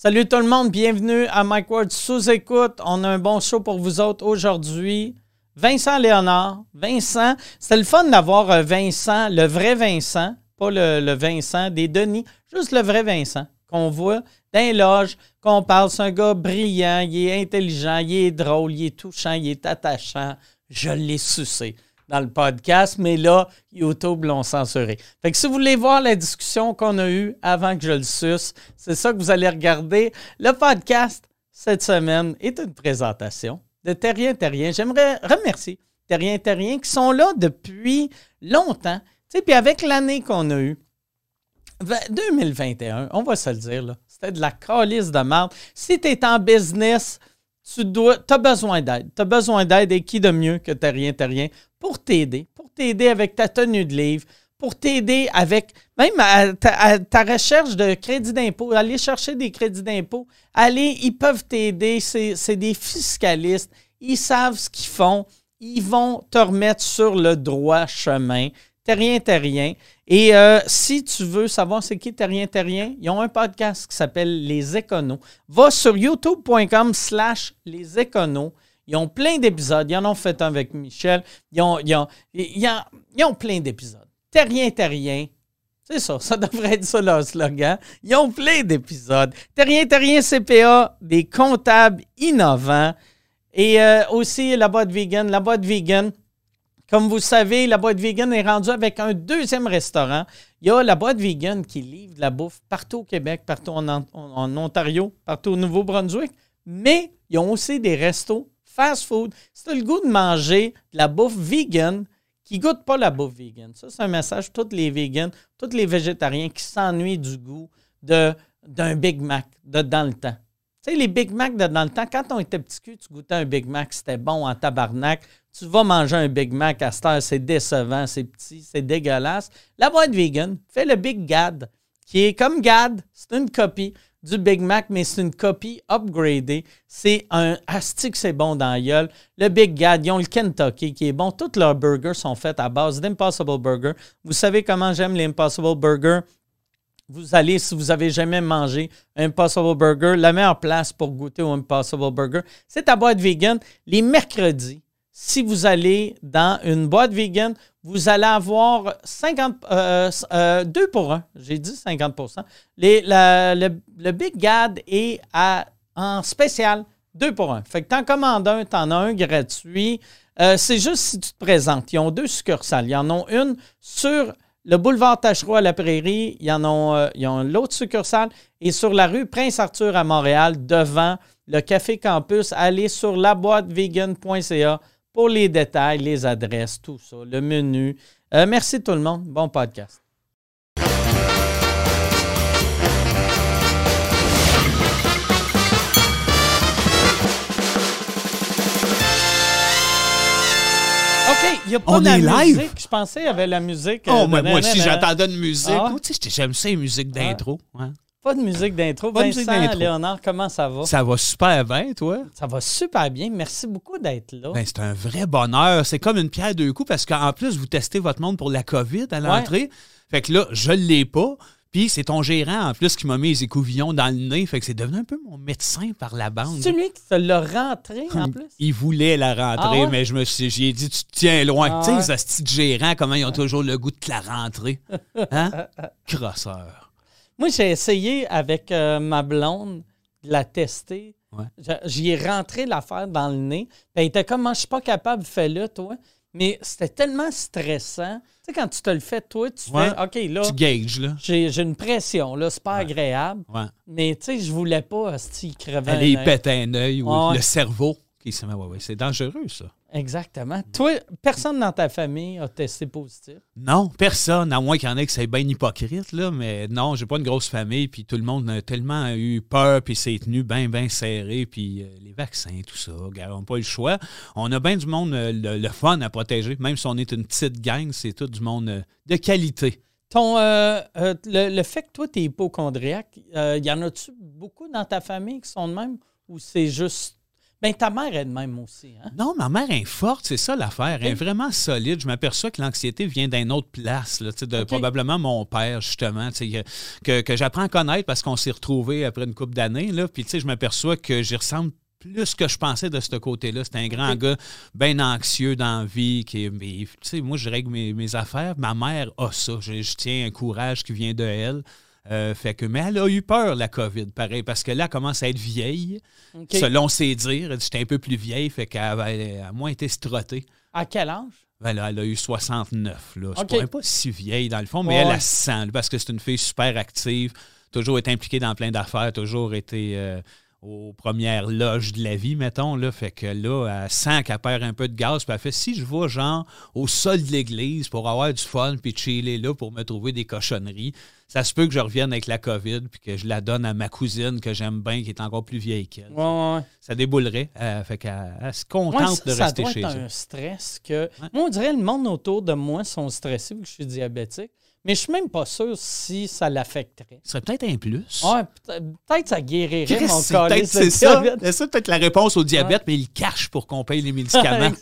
Salut tout le monde, bienvenue à Mike Ward sous écoute. On a un bon show pour vous autres aujourd'hui. Vincent Léonard. Vincent, c'était le fun d'avoir euh, Vincent, le vrai Vincent, pas le, Vincent des Denis, juste le vrai Vincent qu'on voit dans les qu'on parle. C'est un gars brillant, il est intelligent, il est drôle, il est touchant, il est attachant. Je l'ai sucé dans le podcast, mais là, YouTube l'ont censuré. Fait que si vous voulez voir la discussion qu'on a eue avant que je le suce, c'est ça que vous allez regarder. Le podcast, cette semaine, est une présentation de Terrien Terrien. J'aimerais remercier Terrien Terrien qui sont là depuis longtemps. Puis avec l'année qu'on a eue, 2021, on va se le dire, là, c'était de la calice de merde. Si tu es en business, tu dois, as besoin d'aide. Tu as besoin d'aide et qui de mieux que Terrien Terrien pour t'aider, pour t'aider avec ta tenue de livre, pour t'aider avec même ta, recherche de crédit d'impôt, aller chercher des crédits d'impôt. Allez, ils peuvent t'aider. C'est des fiscalistes. Ils savent ce qu'ils font. Ils vont te remettre sur le droit chemin. Terrien, terrien. Et euh, si tu veux savoir c'est qui Terrien, terrien, ils ont un podcast qui s'appelle Les Éconos. Va sur youtube.com slash les éconos. Ils ont plein d'épisodes. Ils en ont fait un avec Michel. Ils ont, ils ont, plein d'épisodes. Terrien, terrien. C'est ça, ça devrait être ça leur slogan. Ils ont plein d'épisodes. Terrien, terrien CPA, des comptables innovants. Et euh, aussi la boîte vegan. La boîte vegan, comme vous savez, la boîte vegan est rendue avec un deuxième restaurant. Il y a la boîte vegan qui livre de la bouffe partout au Québec, partout en, en Ontario, partout au Nouveau-Brunswick. Mais ils ont aussi des restos fast food, as le goût de manger de la bouffe vegan qui ne goûte pas la bouffe vegan, ça, c'est un message pour tous les vegans, tous les végétariens qui s'ennuient du goût d'un Big Mac de dans le temps. Tu sais, les Big Mac de dans le temps, quand on était petit cul, tu goûtais un Big Mac, c'était bon en tabarnak. Tu vas manger un Big Mac à cette heure, c'est décevant, c'est petit, c'est dégueulasse. La boîte vegan fait le Big Gad, qui est comme Gad, c'est une copie du Big Mac, mais c'est une copie upgradée. C'est un astic, c'est bon dans la gueule. Le Big Gad, ils ont le Kentucky qui est bon. Tous leurs burgers sont faits à base d'Impossible Burger. Vous savez comment j'aime l'Impossible Burger? Vous allez, si vous n'avez jamais mangé Impossible Burger, la meilleure place pour goûter au Impossible Burger, c'est ta boîte vegan. Les mercredis, si vous allez dans une boîte vegan, vous allez avoir 50, 2 euh, euh, pour 1. J'ai dit 50% le, Big Gad est en spécial 2 pour 1. Fait que tu en commandes un, tu en as un gratuit. Euh, c'est juste si tu te présentes. Ils ont deux succursales. Ils en ont une sur le boulevard Tachereau à la Prairie. Ils en ont l'autre succursale. Et sur la rue Prince-Arthur à Montréal, devant le Café Campus, allez sur laboitevegan.ca pour les détails, les adresses, tout ça, le menu. Euh, merci tout le monde. Bon podcast. OK, il n'y a pas On de est live? musique. Je pensais qu'il y avait la musique. Oh, euh, mais de- moi aussi, de- j'attendais une musique. Ah. Tu sais, j'aime ça, les musiques d'intro. Ouais. Pas de musique d'intro. Vincent. Léonard, comment ça va? Ça va super bien, toi? Ça va super bien. Merci beaucoup d'être là. Ben, c'est un vrai bonheur. C'est comme une pierre deux coups parce qu'en plus, vous testez votre monde pour la COVID à l'entrée. Fait que là, je l'ai pas. Puis c'est ton gérant en plus qui m'a mis les écouvillons dans le nez. Fait que c'est devenu un peu mon médecin par la bande. C'est lui qui te l'a rentré en plus? Il voulait la rentrer, Ah ouais? mais je me suis, j'ai dit, tu te tiens loin. Ah tu sais, ouais? les astis de gérants, comment ils ont toujours le goût de te la rentrer? Hein? Crosseur. Moi, j'ai essayé avec euh, ma blonde de la tester. Ouais. J'y ai rentré l'affaire dans le nez. Elle était comme, Ah, je suis pas capable, fais-le, toi. Mais c'était tellement stressant. Tu sais, quand tu te le fais, toi, tu Ouais. fais, OK, là, Tu gages, là. j'ai une pression, là, c'est pas agréable. Mais tu sais, je voulais pas, si crevait Aller pète un œil ou le cerveau c'est dangereux, ça. Exactement. Toi, personne dans ta famille a testé positif? Non, personne, à moins qu'il y en ait qui c'est bien hypocrite, là, mais non, j'ai pas une grosse famille, puis tout le monde a tellement eu peur, puis s'est tenu bien, bien serré, puis euh, les vaccins, tout ça, on n'a pas eu le choix. On a bien du monde, euh, le, le fun à protéger, même si on est une petite gang, c'est tout du monde euh, de qualité. Ton, euh, euh, le, le fait que toi, tu es hypochondriaque, euh, y en a-tu beaucoup dans ta famille qui sont de même ou c'est juste. Ben, ta mère est de même aussi. Hein? Non, ma mère est forte, c'est ça l'affaire. Elle est vraiment solide. Je m'aperçois que l'anxiété vient d'une autre place, là, de probablement mon père, justement, que, que j'apprends à connaître parce qu'on s'est retrouvés après une couple d'années. Puis, je m'aperçois que j'y ressemble plus que je pensais de ce côté-là. C'est un grand gars bien anxieux dans la vie. Qui, mais, moi, je règle mes, mes affaires. Ma mère a ça. Je, je tiens un courage qui vient de elle. Euh, fait que, mais elle a eu peur, la COVID, pareil, parce que là, elle commence à être vieille. Selon ses dires, elle dit j'étais un peu plus vieille, fait qu'elle avait- elle a moins été strottée. À quel âge? Ben là, elle a eu 69. Là. C'est OK. pas, si vieille dans le fond, mais Ouais. elle, se sent, parce que c'est une fille super active, toujours été impliquée dans plein d'affaires, toujours été euh, aux premières loges de la vie, mettons. Là. Fait que là, elle sent qu'elle perd un peu de gaz, puis elle fait si je vais, genre, au sol de l'église pour avoir du fun, puis chiller là pour me trouver des cochonneries, ça se peut que je revienne avec la COVID, puis que je la donne à ma cousine que j'aime bien, qui est encore plus vieille qu'elle. Ouais, ouais. Ça déboulerait. Euh, fait qu'elle elle se contente ça, de ça rester doit chez être eux. un stress que. Moi, on dirait que le monde autour de moi sont stressés vu que je suis diabétique. Mais je suis même pas sûr si ça l'affecterait. Ce serait peut-être un plus. Ouais, peut- peut-être ça guérirait mon c'est peut-être c'est ça. C'est ça peut-être la réponse au diabète, mais il cache pour qu'on paye les médicaments.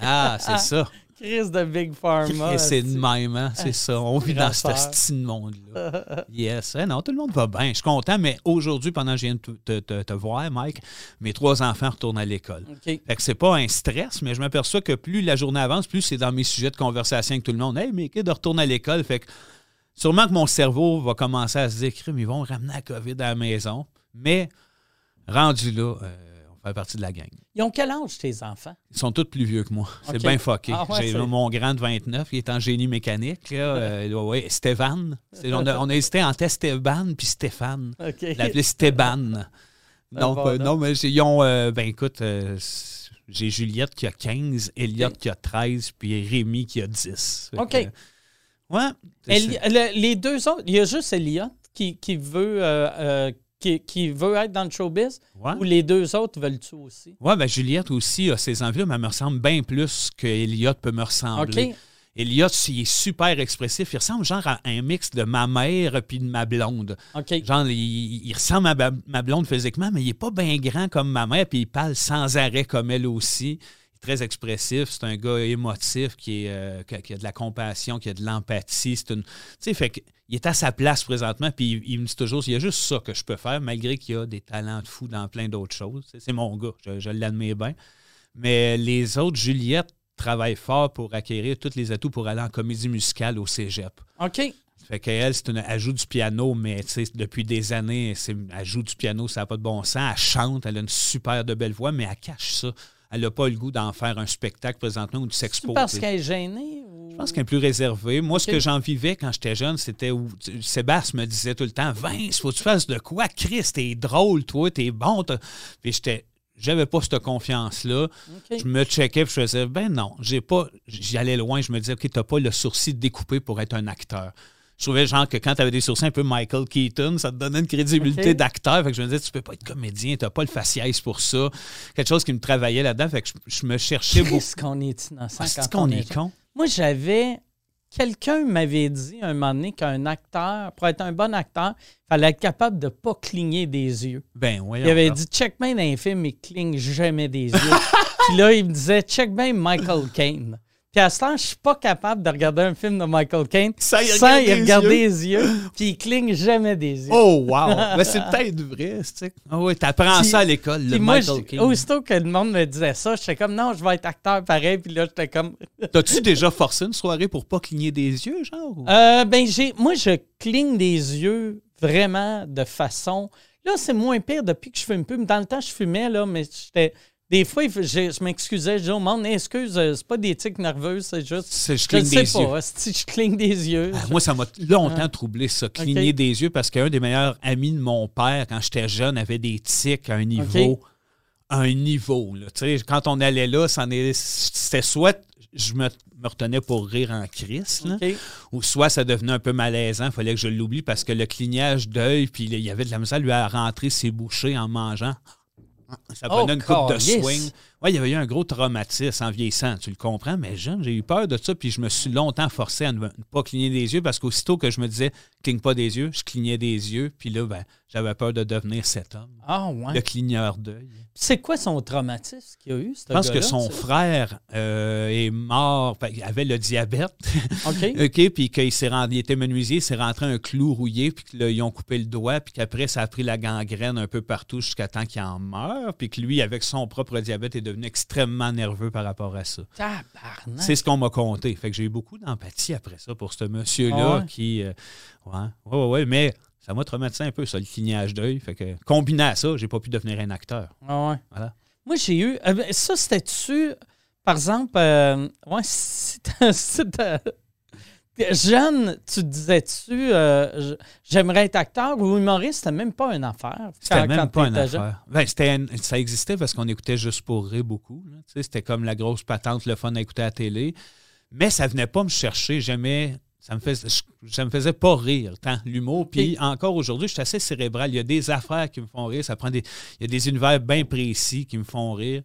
Ah, c'est ça. Crise de Big Pharma. C'est de même, hein? c'est ça. On vit dans ce Grasseur. petit monde-là. Yes. Eh non, tout le monde va bien. Je suis content, mais aujourd'hui, pendant que je viens de te, te- te- voir, Mike, mes trois enfants retournent à l'école. OK. Fait que c'est pas un stress, mais je m'aperçois que plus la journée avance, plus c'est dans mes sujets de conversation avec tout le monde. Hey, mes kids retournent à l'école. Fait que sûrement que mon cerveau va commencer à se dire, Crime, ils vont ramener la COVID à la maison. Mais rendu là, euh, partie de la gang. Ils ont quel âge, tes enfants? Ils sont tous plus vieux que moi. C'est bien fucké. Ah ouais, J'ai mon grand de 29, il est en génie mécanique. Là, euh, ouais, Stéphane. On a, on a hésité entre Esteban puis Stéphane. OK. L'appelait Stéban. Non, bon pas- nom. non, mais ils ont. euh, ben écoute, euh, j'ai Juliette qui a 15, Elliot qui a 13, puis Rémi qui a 10. Fait OK. que, ouais. le- les deux autres, il y a juste Elliot qui, qui veut, euh, qui, qui veut être dans le showbiz Ouais. ou les deux autres veulent-tu aussi? Ouais, ben Juliette aussi a ses envies, mais elle me ressemble bien plus que Elliot peut me ressembler. OK. Elliot, il est super expressif. Il ressemble genre à un mix de ma mère puis de ma blonde. OK. Genre, il, il ressemble à ma, ma blonde physiquement, mais il n'est pas bien grand comme ma mère, puis il parle sans arrêt comme elle aussi. Très expressif. C'est un gars émotif qui, est, euh, qui, a, de la compassion, qui a de l'empathie. C'est une. Tu sais, fait il est à sa place présentement, puis il, il me dit toujours il y a juste ça que je peux faire, malgré qu'il a des talents de fou dans plein d'autres choses. C'est- mon gars, je, je l'admire bien. Mais les autres, Juliette travaille fort pour acquérir tous les atouts pour aller en comédie musicale au cégep. OK. Fait qu'elle, c'est une, elle joue du piano, mais depuis des années, c'est, elle joue du piano, ça n'a pas de bon sens. Elle chante, elle a une super de belle voix, mais elle cache ça. Elle n'a pas le goût d'en faire un spectacle présentement ou de s'exposer. parce qu'elle est gênée? Ou... Je pense qu'elle est plus réservée. Moi, ce que j'en vivais quand j'étais jeune, c'était où Sébastien me disait tout le temps Vince, faut que tu fasses de quoi? Chris, t'es drôle, toi, t'es bon. Puis j'étais. J'avais pas cette confiance-là. Je me checkais puis je faisais ben non, j'ai pas. J'y allais loin, je me disais, OK, t'as pas le sourcil découpé pour être un acteur. Je trouvais genre que quand tu avais des sourcils un peu Michael Keaton, ça te donnait une crédibilité d'acteur. Fait que je me disais, tu peux pas être comédien, t'as pas le faciès pour ça. Quelque chose qui me travaillait là-dedans. Fait que je, je me cherchais beaucoup. Qu'est-ce qu'on est innocent Ah, qu'on on est con? Moi, j'avais. Quelqu'un m'avait dit un moment donné qu'un acteur, pour être un bon acteur, il fallait être capable de ne pas cligner des yeux. Ben oui. Il avait dit check bien dans un film, il cligne jamais des yeux. Puis là, il me disait check bien Michael Caine. Puis à ce temps, je suis pas capable de regarder un film de Michael Caine Sans y sans y regarder les regarder yeux. les yeux. Puis il cligne jamais des yeux. Oh, wow! Ben, c'est peut-être vrai, tu sais. Ah oui, t'apprends ça à l'école, le Puis moi, Michael King. aussitôt que le monde me disait ça, j'étais comme non, je vais être acteur pareil. Puis là, j'étais comme T'as-tu déjà forcé une soirée pour pas cligner des yeux, genre? ou- Euh, ben, j'ai, moi, je cligne des yeux vraiment de façon. Là, c'est moins pire depuis que je fume plus. Dans le temps, je fumais, là, mais j'étais. Des fois, je, je m'excusais, je disais au monde, excuse, euh, c'est pas des tics nerveuses, c'est juste. C'est- je Je cligne sais des yeux. pas, si je cligne des yeux. Ah, moi, ça m'a longtemps troublé, ça, cligner des yeux, parce qu'un des meilleurs amis de mon père, quand j'étais jeune, avait des tics à un niveau. à un niveau. Là. Tu sais, Quand on allait là, c'était soit je me, me retenais pour rire en crise, ou soit ça devenait un peu malaisant, il fallait que je l'oublie parce que le clignage d'œil, puis il y avait de la misère lui à rentrer ses bouchées en mangeant. Ça Oh, prenait une coupe de swing. Ouais, il y avait eu un gros traumatisme en vieillissant, tu le comprends, mais jeune, j'ai eu peur de ça, puis je me suis longtemps forcé à ne ne pas cligner des yeux parce qu'aussitôt que je me disais cligne pas des yeux, je clignais des yeux, puis là, ben, J'avais peur de devenir cet homme, Ah, ouais. le cligneur d'œil. C'est quoi son traumatisme qu'il a eu, ce Je pense que son frère euh, est mort, il avait le diabète, OK. OK, puis qu'il s'est rendu, il était menuisier, il s'est rentré un clou rouillé, puis qu'ils ont coupé le doigt, puis qu'après, ça a pris la gangrène un peu partout jusqu'à temps qu'il en meure, puis que lui, avec son propre diabète, est devenu extrêmement nerveux par rapport à ça. Tabarnak. C'est ce qu'on m'a conté. Fait que j'ai eu beaucoup d'empathie après ça pour ce monsieur-là Ah ouais? qui. euh, ouais, ouais, ouais, ouais, mais ça m'a traumatisé un peu, ça, le clignage d'œil. Fait que, combiné à ça, j'ai pas pu devenir un acteur. Ah ouais. Voilà. Moi, j'ai eu. euh, ça, c'était-tu. Par exemple, euh, ouais, si Jeune, tu disais-tu, euh, j'aimerais être acteur ou humoriste, c'était même pas une affaire. C'était même pas une affaire. Ben, une- ça existait parce qu'on écoutait juste pour rire beaucoup. C'était comme la grosse patente, le fun à écouter à la télé. Mais ça venait pas me chercher. J'aimais. Ça me, faisait, ça me faisait pas rire, tant l'humour. Puis encore aujourd'hui, je suis assez cérébral. Il y a des affaires qui me font rire. Ça prend des, il y a des univers bien précis qui me font rire.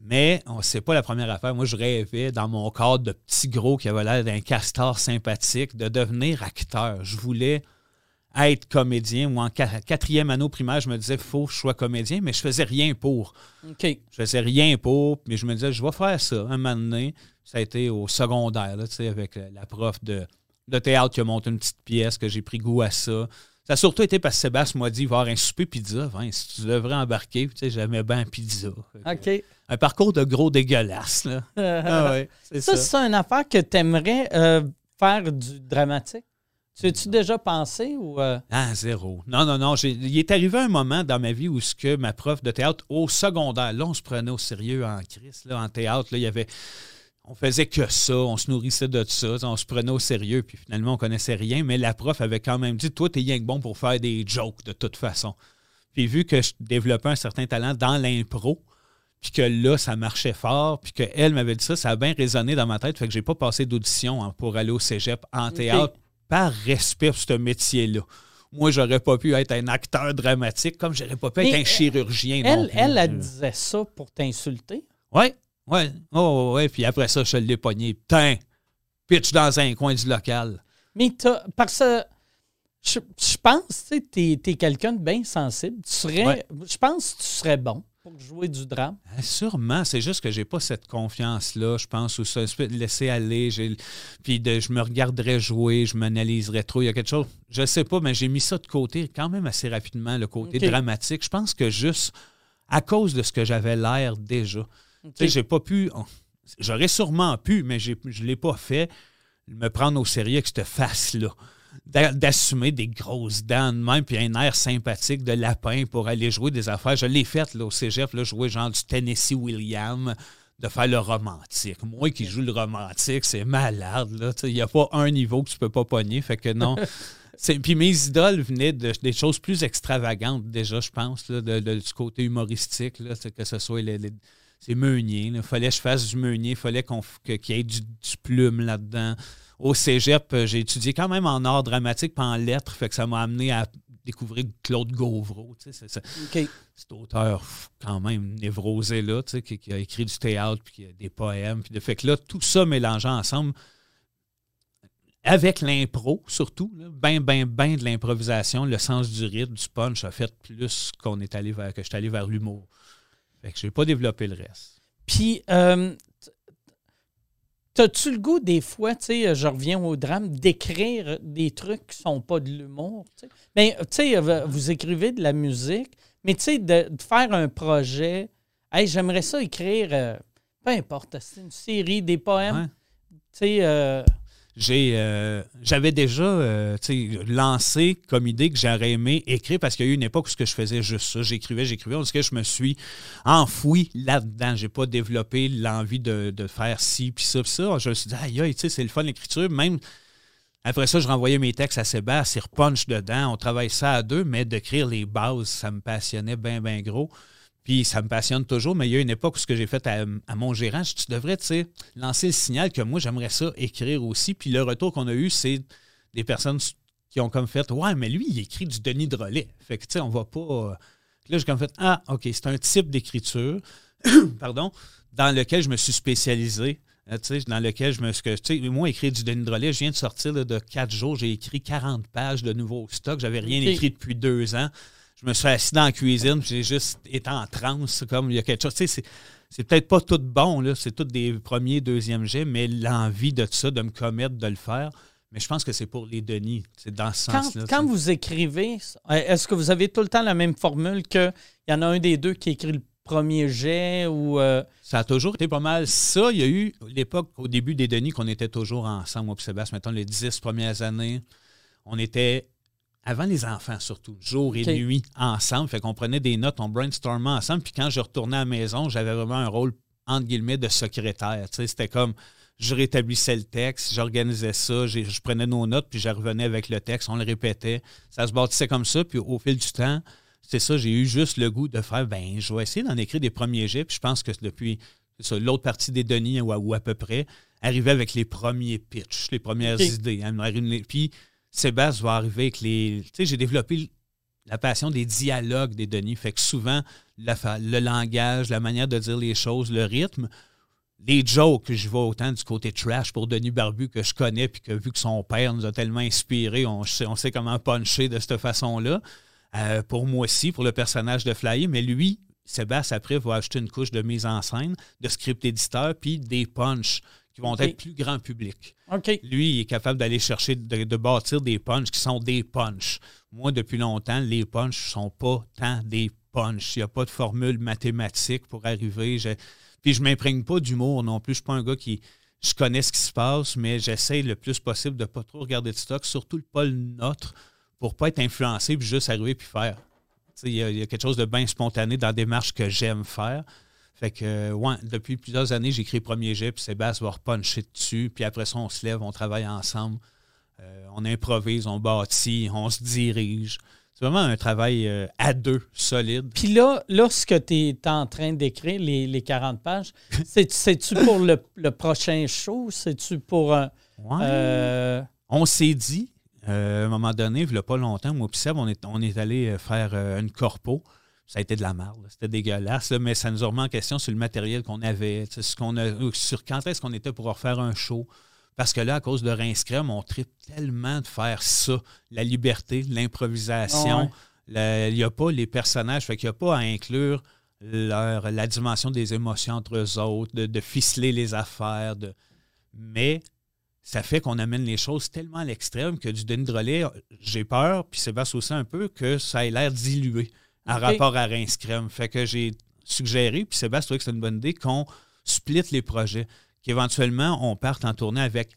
Mais on c'est pas la première affaire. Moi, je rêvais dans mon cadre de petit gros qui avait l'air d'un castor sympathique de devenir acteur. Je voulais être comédien ou en qua- quatrième année au primaire, je me disais, faut que je sois comédien, mais je faisais rien pour. OK. Je faisais rien pour, mais je me disais, je vais faire ça un moment donné. Ça a été au secondaire, là, tu sais, avec la la prof de, de théâtre qui a monté une petite pièce, que j'ai pris goût à ça. Ça a surtout été parce que Sébastien m'a dit, il va y avoir un souper pizza. Vince, tu devrais embarquer. Tu sais, j'aimais bien pizza. OK. Un parcours de gros dégueulasse, là. Ah ouais, ça, ça. c'est une affaire que tu aimerais faire du dramatique? Tu as-tu déjà pensé ou. euh, Ah, zéro. Non, non, non. Il est arrivé un moment dans ma vie où ce que ma prof de théâtre au secondaire, là, on se prenait au sérieux en crise, là, en théâtre, là, il y avait. On faisait que ça, on se nourrissait de ça, on se prenait au sérieux, puis finalement, on connaissait rien, mais la prof avait quand même dit Toi, t'es rien que bon pour faire des jokes de toute façon. Puis vu que je développais un certain talent dans l'impro, puis que là, ça marchait fort, puis qu'elle m'avait dit ça, ça a bien résonné dans ma tête, fait que j'ai pas passé d'audition hein, pour aller au cégep en théâtre par respect pour ce métier-là. Moi, j'aurais pas pu être un acteur dramatique comme j'aurais pas pu Mais être un chirurgien. non Elle, plus. elle, elle disait ça pour t'insulter? Ouais, ouais, oh, ouais, puis après ça, je l'ai pogné. Putain, pitch dans un coin du local. Mais t'as- parce que je, je pense que tu es, quelqu'un de bien sensible. Tu serais, Ouais. Je pense que tu serais bon pour jouer du drame? Ah, Sûrement, c'est juste que j'ai pas cette confiance-là, je pense, ou ça, laisser aller, puis de, je me regarderais jouer, je m'analyserais trop. Il y a quelque chose, je sais pas, mais j'ai mis ça de côté quand même assez rapidement, le côté dramatique. Je pense que juste à cause de ce que j'avais l'air déjà. OK. Tu sais, j'ai pas pu. oh, J'aurais sûrement pu, mais je l'ai pas fait. Me prendre au sérieux avec cette face-là. D'a- D'assumer des grosses dents de même, puis un air sympathique de lapin pour aller jouer des affaires. Je l'ai fait là, au cégep, là, jouer genre du Tennessee William, de faire le romantique. Moi qui joue le romantique, c'est malade. Il n'y a pas un niveau que tu peux pas pogner. Fait que non. Puis mes idoles venaient de, des choses plus extravagantes, déjà, je pense, là, de- de- du côté humoristique, là, que ce soit les, les- c'est Meunier. Il fallait que je fasse du Meunier, il fallait qu'on qu'il y ait du, du plume là-dedans. Au cégep, euh, j'ai étudié quand même en art dramatique pas en lettres, fait que ça m'a amené à découvrir Claude Gauvreau. tu sais, c'est- cet auteur quand même névrosé là, tu sais, qui, qui a écrit du théâtre, puis qui a des poèmes. Puis de fait que là, tout ça mélangé ensemble, avec l'impro surtout, ben, ben, ben de l'improvisation, le sens du rythme, du punch a fait plus qu'on est allé vers, que je suis allé vers l'humour. Fait que j'ai pas développé le reste. Puis, euh, t'as-tu le goût des fois, tu sais, je reviens au drame, d'écrire des trucs qui sont pas de l'humour? tu sais? Ben, tu sais, euh, vous écrivez de la musique, mais tu sais, de, de faire un projet, hey, j'aimerais ça écrire, euh, peu importe, c'est une série, des poèmes, Ouais. tu sais, euh, Euh, j'avais déjà euh, lancé comme idée que j'aurais aimé écrire parce qu'il y a eu une époque où ce que je faisais juste ça. J'écrivais, j'écrivais. On dit que je me suis enfoui là-dedans. J'ai pas développé l'envie de, de faire ci, puis ça, puis ça. Je me suis dit, aïe, aïe, c'est le fun l'écriture. Même après ça, je renvoyais mes textes à Sébastien, il repunch dedans. On travaille ça à deux, mais d'écrire les bases, ça me passionnait bien, bien gros. Puis ça me passionne toujours, mais il y a une époque où ce que j'ai fait à, à mon gérant, je tu devrais, lancer le signal que moi, j'aimerais ça écrire aussi. Puis le retour qu'on a eu, c'est des personnes qui ont comme fait, ouais, mais lui, il écrit du Denis Drolet. Fait que, tu sais, on va pas. euh, Là, j'ai comme fait, ah, OK, c'est un type d'écriture, pardon, dans lequel je me suis spécialisé euh, dans lequel je me suis. Moi, écrire du Denis Drolet, je viens de sortir de quatre jours, j'ai écrit 40 pages de nouveaux stocks. J'avais rien écrit depuis deux ans. Je me suis assis dans la cuisine, j'ai juste été en transe, comme il y a quelque chose. C'est, c'est peut-être pas tout bon, là, c'est tout des premiers, deuxièmes jets, mais l'envie de ça, de me commettre, de le faire. Mais je pense que c'est pour les Denis. C'est dans ce sens-là. Quand, vous écrivez, est-ce que vous avez tout le temps la même formule qu'il y en a un des deux qui écrit le premier jet ou. Euh? Ça a toujours été pas mal ça. Il y a eu l'époque, au début des Denis, qu'on était toujours ensemble, moi et Sébastien, mettons les dix premières années. On était, avant les enfants surtout, jour et nuit ensemble. Fait qu'on prenait des notes, on brainstormait ensemble. Puis quand je retournais à la maison, j'avais vraiment un rôle, entre guillemets, de secrétaire. C'était comme je rétablissais le texte, j'organisais ça, je prenais nos notes, puis je revenais avec le texte, on le répétait. Ça se bâtissait comme ça, puis au fil du temps, c'est ça, j'ai eu juste le goût de faire, ben, je vais essayer d'en écrire des premiers jets, puis je pense que depuis l'autre partie des Denis, ou à, peu près, arriver avec les premiers pitchs, les premières idées. Hein, puis Sébastien va arriver avec les. Tu sais, j'ai développé la passion des dialogues des Denis. Fait que souvent, le langage, la manière de dire les choses, le rythme, les jokes, je vois autant du côté trash pour Denis Barbu que je connais, puis que vu que son père nous a tellement inspiré, on sait, on sait comment puncher de cette façon-là. Euh, pour moi aussi, pour le personnage de Flyer, mais lui, Sébastien, après, va ajouter une couche de mise en scène, de script éditeur, puis des punchs qui vont être plus grand public. Lui, il est capable d'aller chercher, de, bâtir des punchs qui sont des punchs. Moi, depuis longtemps, les punchs ne sont pas tant des punchs. Il n'y a pas de formule mathématique pour arriver. Puis je ne m'imprègne pas d'humour non plus. Je ne suis pas un gars qui. Je connais ce qui se passe, mais j'essaie le plus possible de ne pas trop regarder de stock, surtout pas le nôtre pour pas être influencé puis juste arriver puis faire. Il y, a quelque chose de bien spontané dans la démarche que j'aime faire. Fait que, ouais, depuis plusieurs années, j'écris Premier Jet, puis Sébastien va repuncher dessus, puis après ça, on se lève, on travaille ensemble, euh, on improvise, on bâtit, on se dirige. C'est vraiment un travail euh, à deux, solide. Puis là, lorsque tu es en train d'écrire les, 40 pages, c'est-tu pour le, prochain show? C'est-tu pour. Euh, on s'est dit, euh, à un moment donné, il n'y a pas longtemps, moi et on est, on est allé faire une corpo. Ça a été de la merde, c'était dégueulasse, mais ça nous a remis en question sur le matériel qu'on avait, ce qu'on a, sur quand est-ce qu'on était pour refaire un show. Parce que là, à cause de Rinscrem, on tripe tellement de faire ça. La liberté, l'improvisation. Il n'y a pas les personnages, fait qu'il n'y a pas à inclure leur, la dimension des émotions entre eux autres, de, de ficeler les affaires. De... Mais ça fait qu'on amène les choses tellement à l'extrême que du Denis Drolet, j'ai peur, puis Sébastien aussi un peu, que ça ait l'air dilué en rapport à Crème. Fait que j'ai suggéré, puis Sébastien trouvait que c'est une bonne idée, qu'on split les projets. Qu'éventuellement, on parte en tournée avec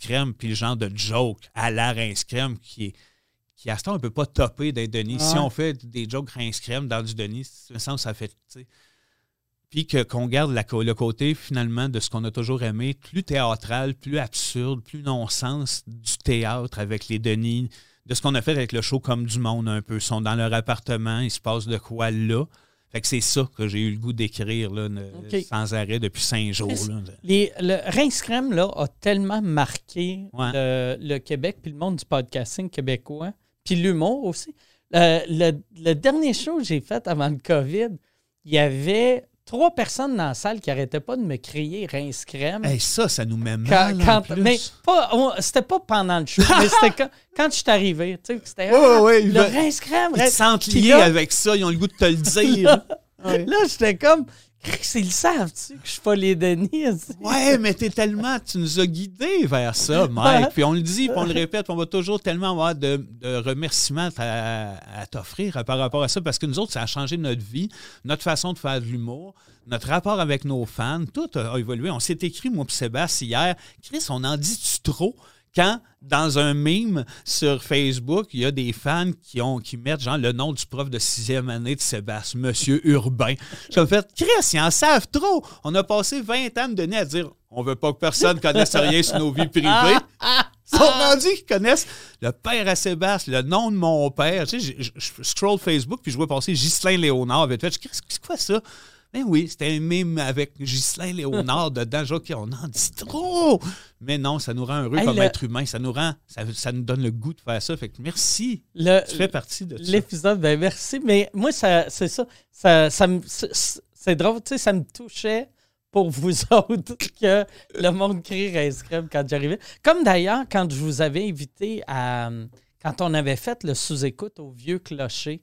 Crème, puis le genre de joke à la Crème qui est qui à ce temps, on ne peut pas topper d'un Denis. Si on fait des jokes crème dans du Denis, me semble ça fait puis qu'on garde le côté finalement de ce qu'on a toujours aimé, plus théâtral, plus absurde, plus non-sens du théâtre avec les Denis, de ce qu'on a fait avec le show Comme du Monde un peu. Ils sont dans leur appartement, il se passe de quoi là. Fait que c'est ça que j'ai eu le goût d'écrire sans arrêt depuis cinq jours. le Rince Crème là, a tellement marqué le, Québec puis le monde du podcasting québécois, puis l'humour aussi. Euh, le, le, dernier show que j'ai fait avant le COVID, il y avait trois personnes dans la salle qui n'arrêtaient pas de me crier rince crème. ça, ça nous met mal. Quand, Mais c'était pas pendant le show, mais c'était quand, je suis arrivé. Tu sais, c'était le rince crème. Ils se sentent liés avec ça, ils ont le goût de te le dire. là j'étais comme. Ils le savent-tu que je suis pas les Denis? Ouais, mais t'es tellement, tu nous as guidés vers ça, Mike. Puis on le dit, puis on le répète, on va toujours tellement avoir de, remerciements à, t'offrir par rapport à ça, parce que nous autres, ça a changé notre vie, notre façon de faire de l'humour, notre rapport avec nos fans, tout a évolué. On s'est écrit, moi et Sébastien, hier, Chris, on en dit-tu trop? Quand dans un meme sur Facebook, il y a des fans qui, ont, qui mettent genre le nom du prof de sixième année de Sébastien, Monsieur Urbain. J'ai fait, Chris, ils en savent trop. On a passé 20 ans de donner à dire, on veut pas que personne connaisse rien sur nos vies privées. Ils sont rendus qu'ils connaissent le père à Sébastien, le nom de mon père. Tu sais, je, scroll Facebook puis je vois passer Ghislain Léonard. Fait, c'est quoi ça? Ben oui, c'était un mime avec Ghislain Léonard dedans. Genre, on en dit trop. Mais non, ça nous rend heureux comme être humain. Ça nous rend, ça, nous donne le goût de faire ça. Fait que merci. tu fais partie de ça. L'épisode, ben merci. Mais moi, c'est ça. ça, ça c'est drôle, tu sais, ça me touchait pour vous autres que le monde crie Race Crème quand j'arrivais. Comme d'ailleurs, quand je vous avais invité à. Quand on avait fait le sous-écoute au vieux clocher,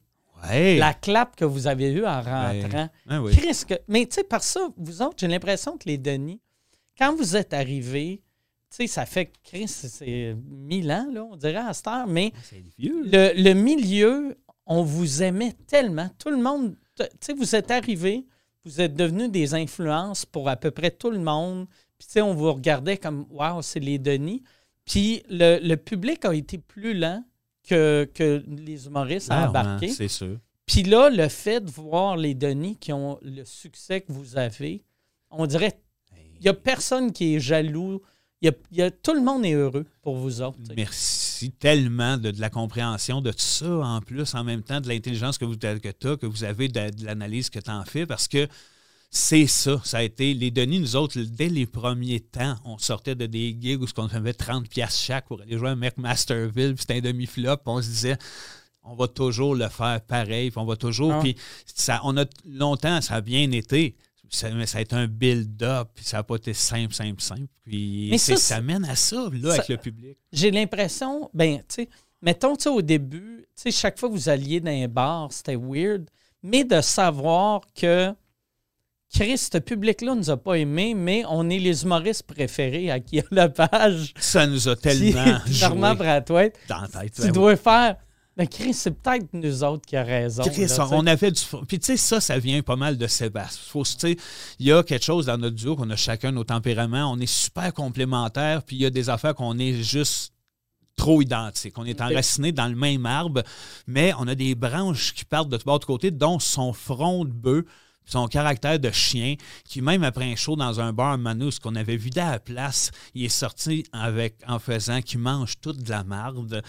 Ouais. la clap que vous avez eue en rentrant. Ah oui. Chris, que- mais tu sais, par ça, vous autres, j'ai l'impression que les Denis, quand vous êtes arrivés, tu sais, ça fait, Chris, c'est mille ans, là, on dirait à cette heure, mais vieux. le, le milieu, on vous aimait tellement. Tout le monde, tu sais, vous êtes arrivés, vous êtes devenus des influences pour à peu près tout le monde. Puis, tu sais, on vous regardait comme, waouh, c'est les Denis. Puis, le, le public a été plus lent que, que les humoristes à Clairement, embarquer. C'est sûr. Puis là, le fait de voir les Denis qui ont le succès que vous avez, on dirait, il n'y a personne qui est jaloux. Y a, il y a- tout le monde est heureux pour vous autres. Merci tellement de, de la compréhension de tout ça, en plus, en même temps, de l'intelligence que, vous, que tu as, que vous avez, de, de l'analyse que tu en fais, parce que c'est ça. Ça a été les Denis, nous autres, dès les premiers temps, on sortait de des gigs où on avait 30 pièces chaque pour aller jouer à McMasterville, puis c'était un demi-flop, puis on se disait on va toujours le faire pareil, puis on va toujours. Ah. Puis ça, on a longtemps, ça a bien été. Ça, mais ça a été un build-up, puis ça n'a pas été simple, simple, simple. Puis Mais ça, ça, mène à ça, là, ça- avec le public. J'ai l'impression, ben, tu sais, mettons, tu au début, tu sais, chaque fois que vous alliez dans un bar, c'était weird, mais de savoir que Chris, ce public-là nous a pas aimé, mais on est les humoristes préférés à qui a la page. Ça nous a tellement Normand joué Brathwaite, dans la tête. tu Ben oui. dois faire. Ben, Chris, c'est peut-être nous autres qui a raison. Chris, là, on avait du. Puis tu sais, ça, ça vient pas mal de Sébastien. Il y a quelque chose dans notre duo qu'on a chacun nos tempéraments. On est super complémentaires, puis il y a des affaires qu'on est juste trop identiques. On est Ok. enracinés dans le même arbre, mais on a des branches qui partent de tout bord de côté, dont son front de bœuf, son caractère de chien, qui même après un show dans un bar Manus qu'on avait vidé à la place, il est sorti avec en faisant qu'il mange toute de la marde.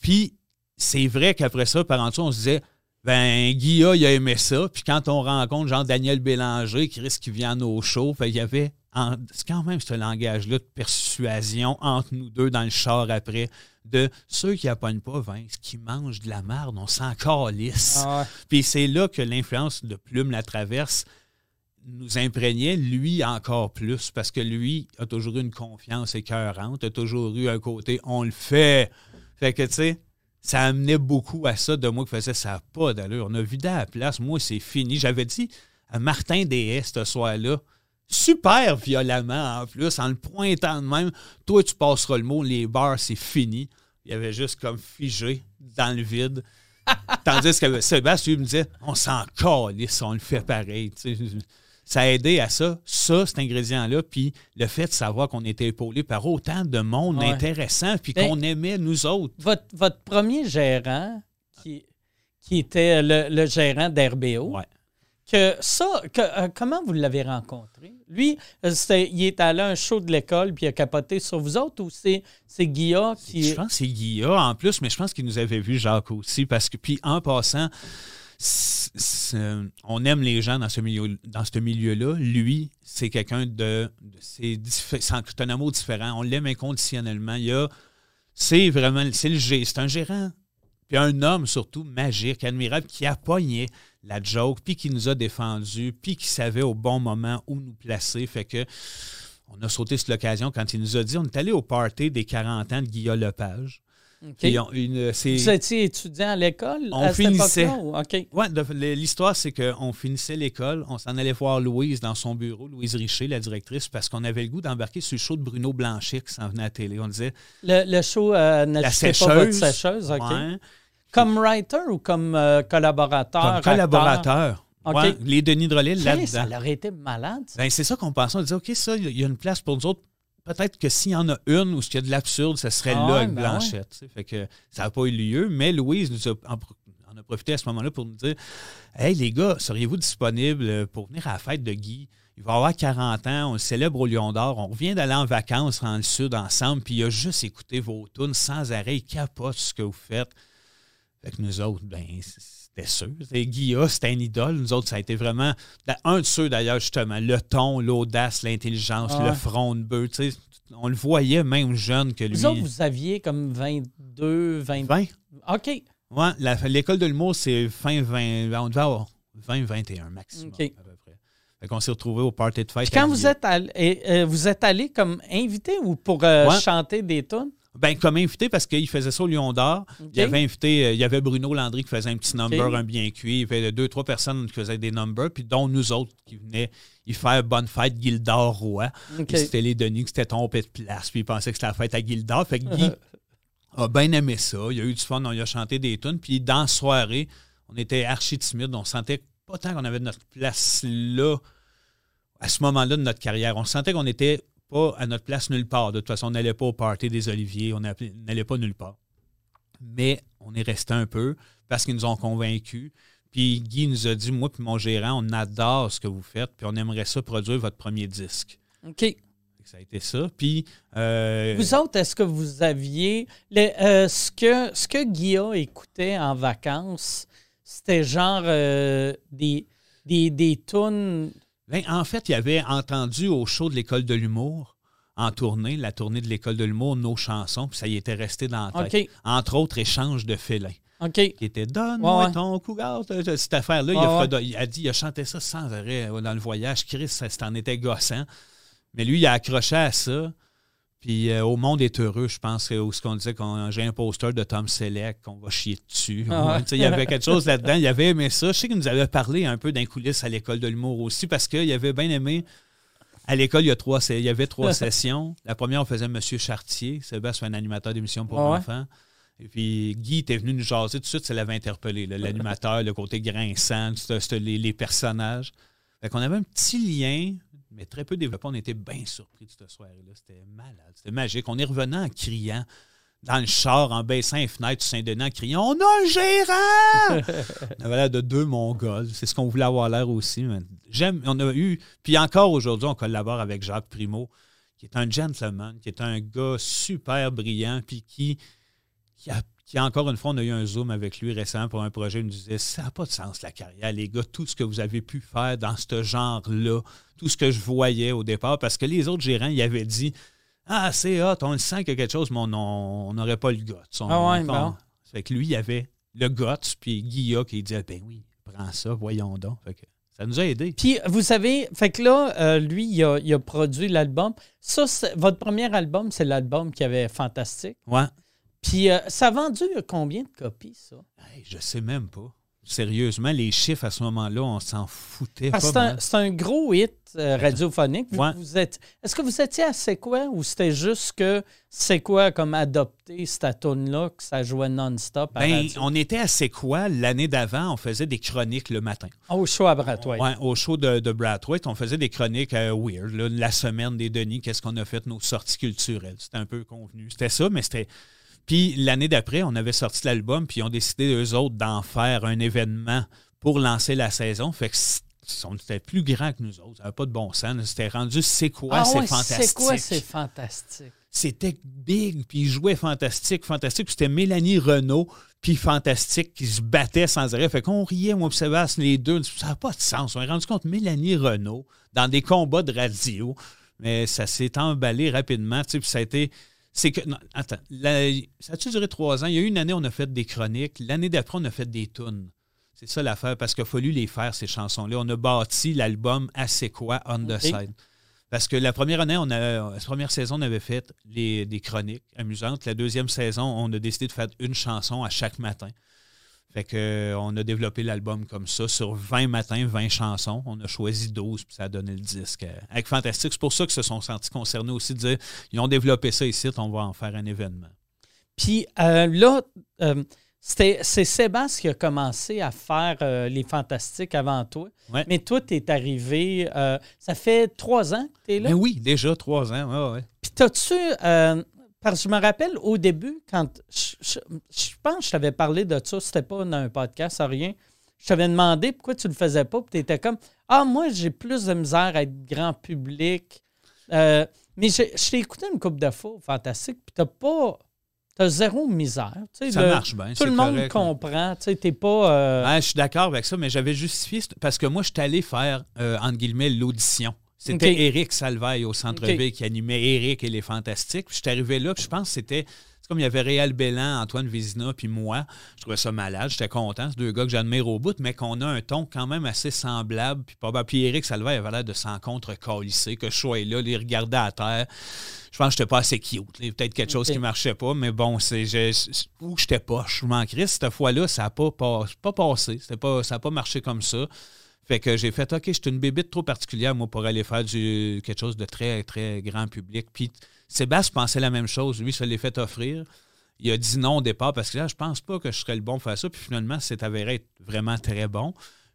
Puis c'est vrai qu'après ça, par en on se disait ben Guilla, il a aimé ça. Puis quand on rencontre Jean-Daniel Bélanger, qui risque qu'il à nos shows, fait, il y avait en- quand même ce langage-là de persuasion entre nous deux dans le char après, de ceux qui n'appognent pas Vince, qui mangent de la merde, on s'en calisse. Ah ouais. Puis c'est là que l'influence de Plume la traverse nous imprégnait, lui encore plus, parce que lui a toujours eu une confiance écœurante, a toujours eu un côté on le fait. Fait que tu sais, ça amenait beaucoup à ça de moi qui faisait ça pas d'allure. On a vidé à la place, moi c'est fini. J'avais dit à Martin Des ce soir-là, super violemment en plus, en le pointant de même, toi tu passeras le mot, les bars c'est fini. Il y avait juste comme figé dans le vide. Tandis que Sébastien lui me disait on s'en calisse, on le fait pareil. Ça a aidé à ça, ça, cet ingrédient-là, puis le fait de savoir qu'on était épaulé par autant de monde Ouais. intéressant, puis Ben- qu'on aimait nous autres. Votre, votre premier gérant, qui, qui était le, le gérant d'RBO, Ouais. Que ça, euh, comment vous l'avez rencontré? Lui, euh, il est allé à un show de l'école puis il a capoté sur vous autres ou c'est, c'est Guilla qui. Je pense que c'est Guilla en plus, mais je pense qu'il nous avait vu Jacques aussi. Parce que, puis en passant, c'est- on aime les gens dans ce milieu, dans ce milieu-là. Lui, c'est quelqu'un de. c'est, un amour différent. On l'aime inconditionnellement. Il a. C'est vraiment. C'est le. C'est un gérant. Puis un homme surtout magique, admirable, qui a pogné la joke, puis qui nous a défendu, puis qui savait au bon moment où nous placer. Fait que on a sauté sur l'occasion quand il nous a dit on est allé au party des 40 ans de Guillaume Lepage. OK. Puis on- une, Vous étiez étudiant à l'école? On à finissait. époque-là, ou- OK. Ouais, de- l'histoire, c'est qu'on finissait l'école, on s'en allait voir Louise dans son bureau, Louise Richer, la directrice, parce qu'on avait le goût d'embarquer sur le show de Bruno Blanchet qui s'en venait à la télé. On disait Le, le show euh, la n'ajoutait pas votre sécheuse. sécheuse, OK. Ouais, Comme writer ou comme euh, collaborateur? comme collaborateur. OK. Ouais, les Denis Drolet Chris, là-dedans. Ça aurait été malade. Ben, c'est ça qu'on pensait. On disait, OK, ça, il y a une place pour nous autres. Peut-être que s'il y en a une où il y a de l'absurde, ce serait Ah là avec ben Blanchette. Fait que ça n'a pas eu lieu, mais Louise nous a en a profité à ce moment-là pour nous dire Hey les gars, seriez-vous disponibles pour venir à la fête de Guy? Il va avoir 40 ans, on le célèbre au Lion d'Or, on revient d'aller en vacances dans le sud ensemble, puis il a juste écouté vos tunes sans arrêt, il capote ce que vous faites. Fait que nous autres, ben, c'était sûr. Guilla, c'était une idole. Nous autres, ça a été vraiment. Un de ceux, d'ailleurs, justement, le ton, l'audace, l'intelligence, Ah le front de bœuf. On le voyait même jeune que lui. Vous autres, vous aviez comme 22, 20... 20. OK. Ouais, l'école de l'humour, c'est fin 20. On devait avoir 20, 21 maximum, OK. à peu près. Fait qu'on s'est retrouvés au party de fête. Puis quand vous êtes, allé, euh, vous êtes allé comme invité ou pour euh, Ouais. chanter des tunes? Ben, comme invité, parce qu'il faisait ça au Lion d'Or. Il avait invité, euh, il y avait Bruno Landry qui faisait un petit number, un bien cuit. Il y avait deux, trois personnes qui faisaient des numbers, puis dont nous autres qui venaient y faire Bonne fête Gildor Roy. OK. Puis c'était les Denis qui s'étaient trompés de place, puis ils pensaient que c'était la fête à Gildor. Fait que Guy a bien aimé ça. Il a eu du fun, on y a chanté des tunes. Puis dans la soirée, on était archi timide. On sentait pas tant qu'on avait notre place là, à ce moment-là de notre carrière. On sentait qu'on n'était pas à notre place nulle part. De toute façon, on n'allait pas au party des Oliviers, on n'allait pas nulle part. Mais on est resté un peu parce qu'ils nous ont convaincus. Puis Guy nous a dit, moi puis mon gérant, on adore ce que vous faites, puis on aimerait ça produire votre premier disque. OK. Ça a été ça. Puis euh, Vous autres, est-ce que vous aviez. les- euh, ce, que, ce que Guilla écoutait en vacances, c'était genre euh, des, des, des tunes. Ben, en fait, il avait entendu au show de l'École de l'humour, en tournée, la tournée de l'École de l'humour, nos chansons, puis ça y était resté dans la tête. Entre autres, Échange de félins, OK. qui était Donne-moi Ouais, ton cougar. Cette affaire-là, il, a il a dit, il a chanté ça sans arrêt euh, dans le voyage. Chris, ça c'en était gossant. Mais lui, il a accroché à ça. Puis euh, au monde est heureux, je pense, que- où ce qu'on disait qu'on j'ai un poster de Tom Selleck, qu'on va chier dessus. Ah Il y avait quelque chose là-dedans. Il avait aimé ça. Je sais qu'il nous avait parlé un peu d'un coulisses à l'école de l'humour aussi, parce qu'il avait bien aimé. À l'école, il y, a trois, il y avait trois sessions. La première, on faisait Monsieur Chartier. Sébastien, un animateur d'émission pour Ah ouais? enfants. Et puis Guy était venu nous jaser tout de suite, ça l'avait interpellé. là, L'animateur, le côté grinçant, les, les personnages. Fait qu'on avait un petit lien, mais très peu développé. On était bien surpris de cette soirée-là. C'était malade, c'était magique. On est revenu en criant dans le char, en baissant les fenêtres du Saint-Denis, en criant On a un gérant On avait l'air de deux Mongols. C'est ce qu'on voulait avoir l'air aussi. J'aime. On a eu. Puis encore aujourd'hui, on collabore avec Jacques Primo, qui est un gentleman, qui est un gars super brillant, puis qui, qui, a, qui, encore une fois, on a eu un Zoom avec lui récemment pour un projet. Il nous disait Ça n'a pas de sens, la carrière, les gars, tout ce que vous avez pu faire dans ce genre-là, tout ce que je voyais au départ, parce que les autres gérants, ils avaient dit Ah, c'est hot, on le sent qu'il y a quelque chose, mais on- n'aurait pas le guts. On- Ah ouais, on- bon. Fait que lui, il avait le guts, puis Guilla qui disait Ben oui, prends ça, voyons donc. Fait que ça nous a aidés. Puis, vous savez, fait que là, euh, lui, il a, il a produit l'album. Ça, c'est- votre premier album, c'est l'album qui avait fantastique. Ouais. Puis, euh, ça a vendu combien de copies, ça? Hey, je sais même pas. Sérieusement, les chiffres à ce moment-là, on s'en foutait Parce que pas c'est un, gros hit euh, radiophonique. Vous- Ouais. vous êtes, est-ce que vous étiez à C'est quoi ou c'était juste que C'est quoi comme adopté cette tune-là que ça jouait non-stop à Ben, on était à C'est quoi l'année d'avant, on faisait des chroniques le matin. Au show à Bratois. Ouais, au show de, de Brathwaite, on faisait des chroniques euh, weird. là, la semaine des Denis, qu'est-ce qu'on a fait, nos sorties culturelles. C'était un peu convenu. C'était ça, mais c'était. Puis l'année d'après, on avait sorti l'album, puis ils ont décidé, eux autres, d'en faire un événement pour lancer la saison. Fait que c- on était plus grands que nous autres. Ça n'avait pas de bon sens. C'était rendu c'est quoi, Ah c'est ouais, fantastique? C'est quoi, c'est fantastique? C'était big, puis ils jouaient fantastique, fantastique. Puis C'était Mélanie Renault, puis fantastique, qui se battait sans arrêt. Fait qu'on riait, moi et Sébastien, les deux. Ça n'a pas de sens. On est rendu compte Mélanie Renault dans des combats de radio, mais ça s'est emballé rapidement. Tu sais, puis ça a été. C'est que. non, attends, la- ça a-tu duré trois ans? Il y a eu une année, on a fait des chroniques. L'année d'après, on a fait des tunes. C'est ça l'affaire, parce qu'il a fallu les faire, ces chansons-là. On a bâti l'album Assez quoi, On the. Side. Parce que la première année, on a, la première saison, on avait fait les, des chroniques amusantes. La deuxième saison, on a décidé de faire une chanson à chaque matin. Fait que, euh, on a développé l'album comme ça. Sur 20 matins, 20 chansons. On a choisi 12, puis ça a donné le disque. euh, Avec Fantastique, c'est pour ça qu'ils se sont sentis concernés aussi de dire ils ont développé ça ici, on va en faire un événement. Puis euh, là, euh, c'est Sébastien qui a commencé à faire euh, les fantastiques avant toi. Ouais. Mais toi, tu es arrivé. ça fait trois ans que tu es là? Mais oui, déjà trois ans. ouais, ouais. Puis t'as-tu. Parce que je me rappelle au début, quand. Je, je- je pense que je t'avais parlé de ça, c'était pas dans un podcast, rien. Je t'avais demandé pourquoi tu le faisais pas, puis t'étais comme Ah, moi, j'ai plus de misère à être grand public. Euh, mais je t'ai écouté une coupe de fois, fantastique, puis t'as pas. T'as zéro misère. tu sais, Ça le- marche bien. Tout le monde correct. comprend. Tu sais, t'es pas. euh, Ouais, je suis d'accord avec ça, mais j'avais justifié parce que moi, je suis allé faire, euh, entre guillemets, l'audition. C'était Ok. Éric Salvaille au centre-ville qui animait Éric et les Fantastiques. Puis je suis arrivé là, puis je pense que c'était. C'est comme il y avait Réal Bellan, Antoine Vézina, puis moi. Je trouvais ça malade. J'étais content. C'est deux gars que j'admire au bout, mais qu'on a un ton quand même assez semblable. Puis, puis Eric avait l'air de s'en contre que je sois là, les regarder à terre. Je pense que j'étais pas assez cute. Peut-être quelque chose qui marchait pas, mais bon, c'est où j'étais pas. Je m'en crie. Cette fois-là, ça n'a pas, pas, passé. Pas, ça n'a pas marché comme ça. Fait que j'ai fait, OK, j'étais une bébite trop particulière, moi, pour aller faire du, quelque chose de très, très grand public. Puis Sébastien pensait la même chose. Lui, ça l'ai fait offrir. Il a dit non au départ parce que là, je pense pas que je serais le bon pour faire ça. Puis finalement, c'est avéré être vraiment très bon.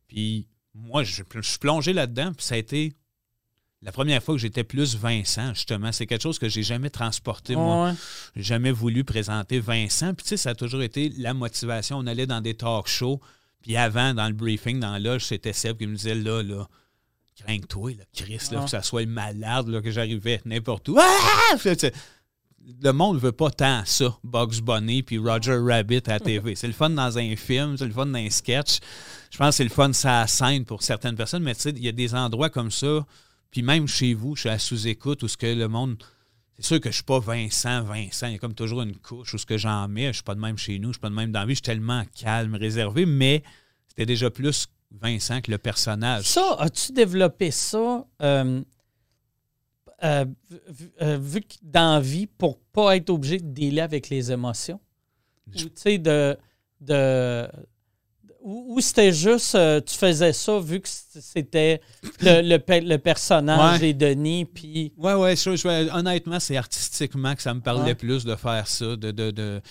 Puis moi, je, suis plongé là-dedans. Puis ça a été la première fois que j'étais plus Vincent, justement. C'est quelque chose que j'ai jamais transporté, moi. J'ai jamais voulu présenter Vincent. Puis tu sais, ça a toujours été la motivation. On allait dans des talk shows. Puis avant, dans le briefing, dans la loge, c'était Seb qui me disait là, là, crains-toi, là, Chris, là, que ça soit malade, là, que j'arrivais n'importe où. Ah! Le monde veut pas tant ça, Bugs Bunny puis Roger Rabbit à la TV. C'est le fun dans un film, c'est le fun dans un sketch. Je pense que c'est le fun ça scène pour certaines personnes, mais tu sais, il y a des endroits comme ça, puis même chez vous, je suis à sous-écoute où ce que le monde c'est sûr que je suis pas Vincent, Vincent. Il y a comme toujours une couche où ce que j'en mets. Je suis pas de même chez nous, je suis pas de même dans la vie. Je suis tellement calme, réservé, mais c'était déjà plus Vincent que le personnage. Ça, as-tu développé ça euh, euh, euh, vu que dans la vie pour pas être obligé de dealer avec les émotions? Ou tu sais, de, de, ou, c'était juste, euh, tu faisais ça vu que c'était le, le, personnage des Denis, puis... Oui, oui, honnêtement, c'est artistiquement que ça me parlait plus de faire ça, de, de,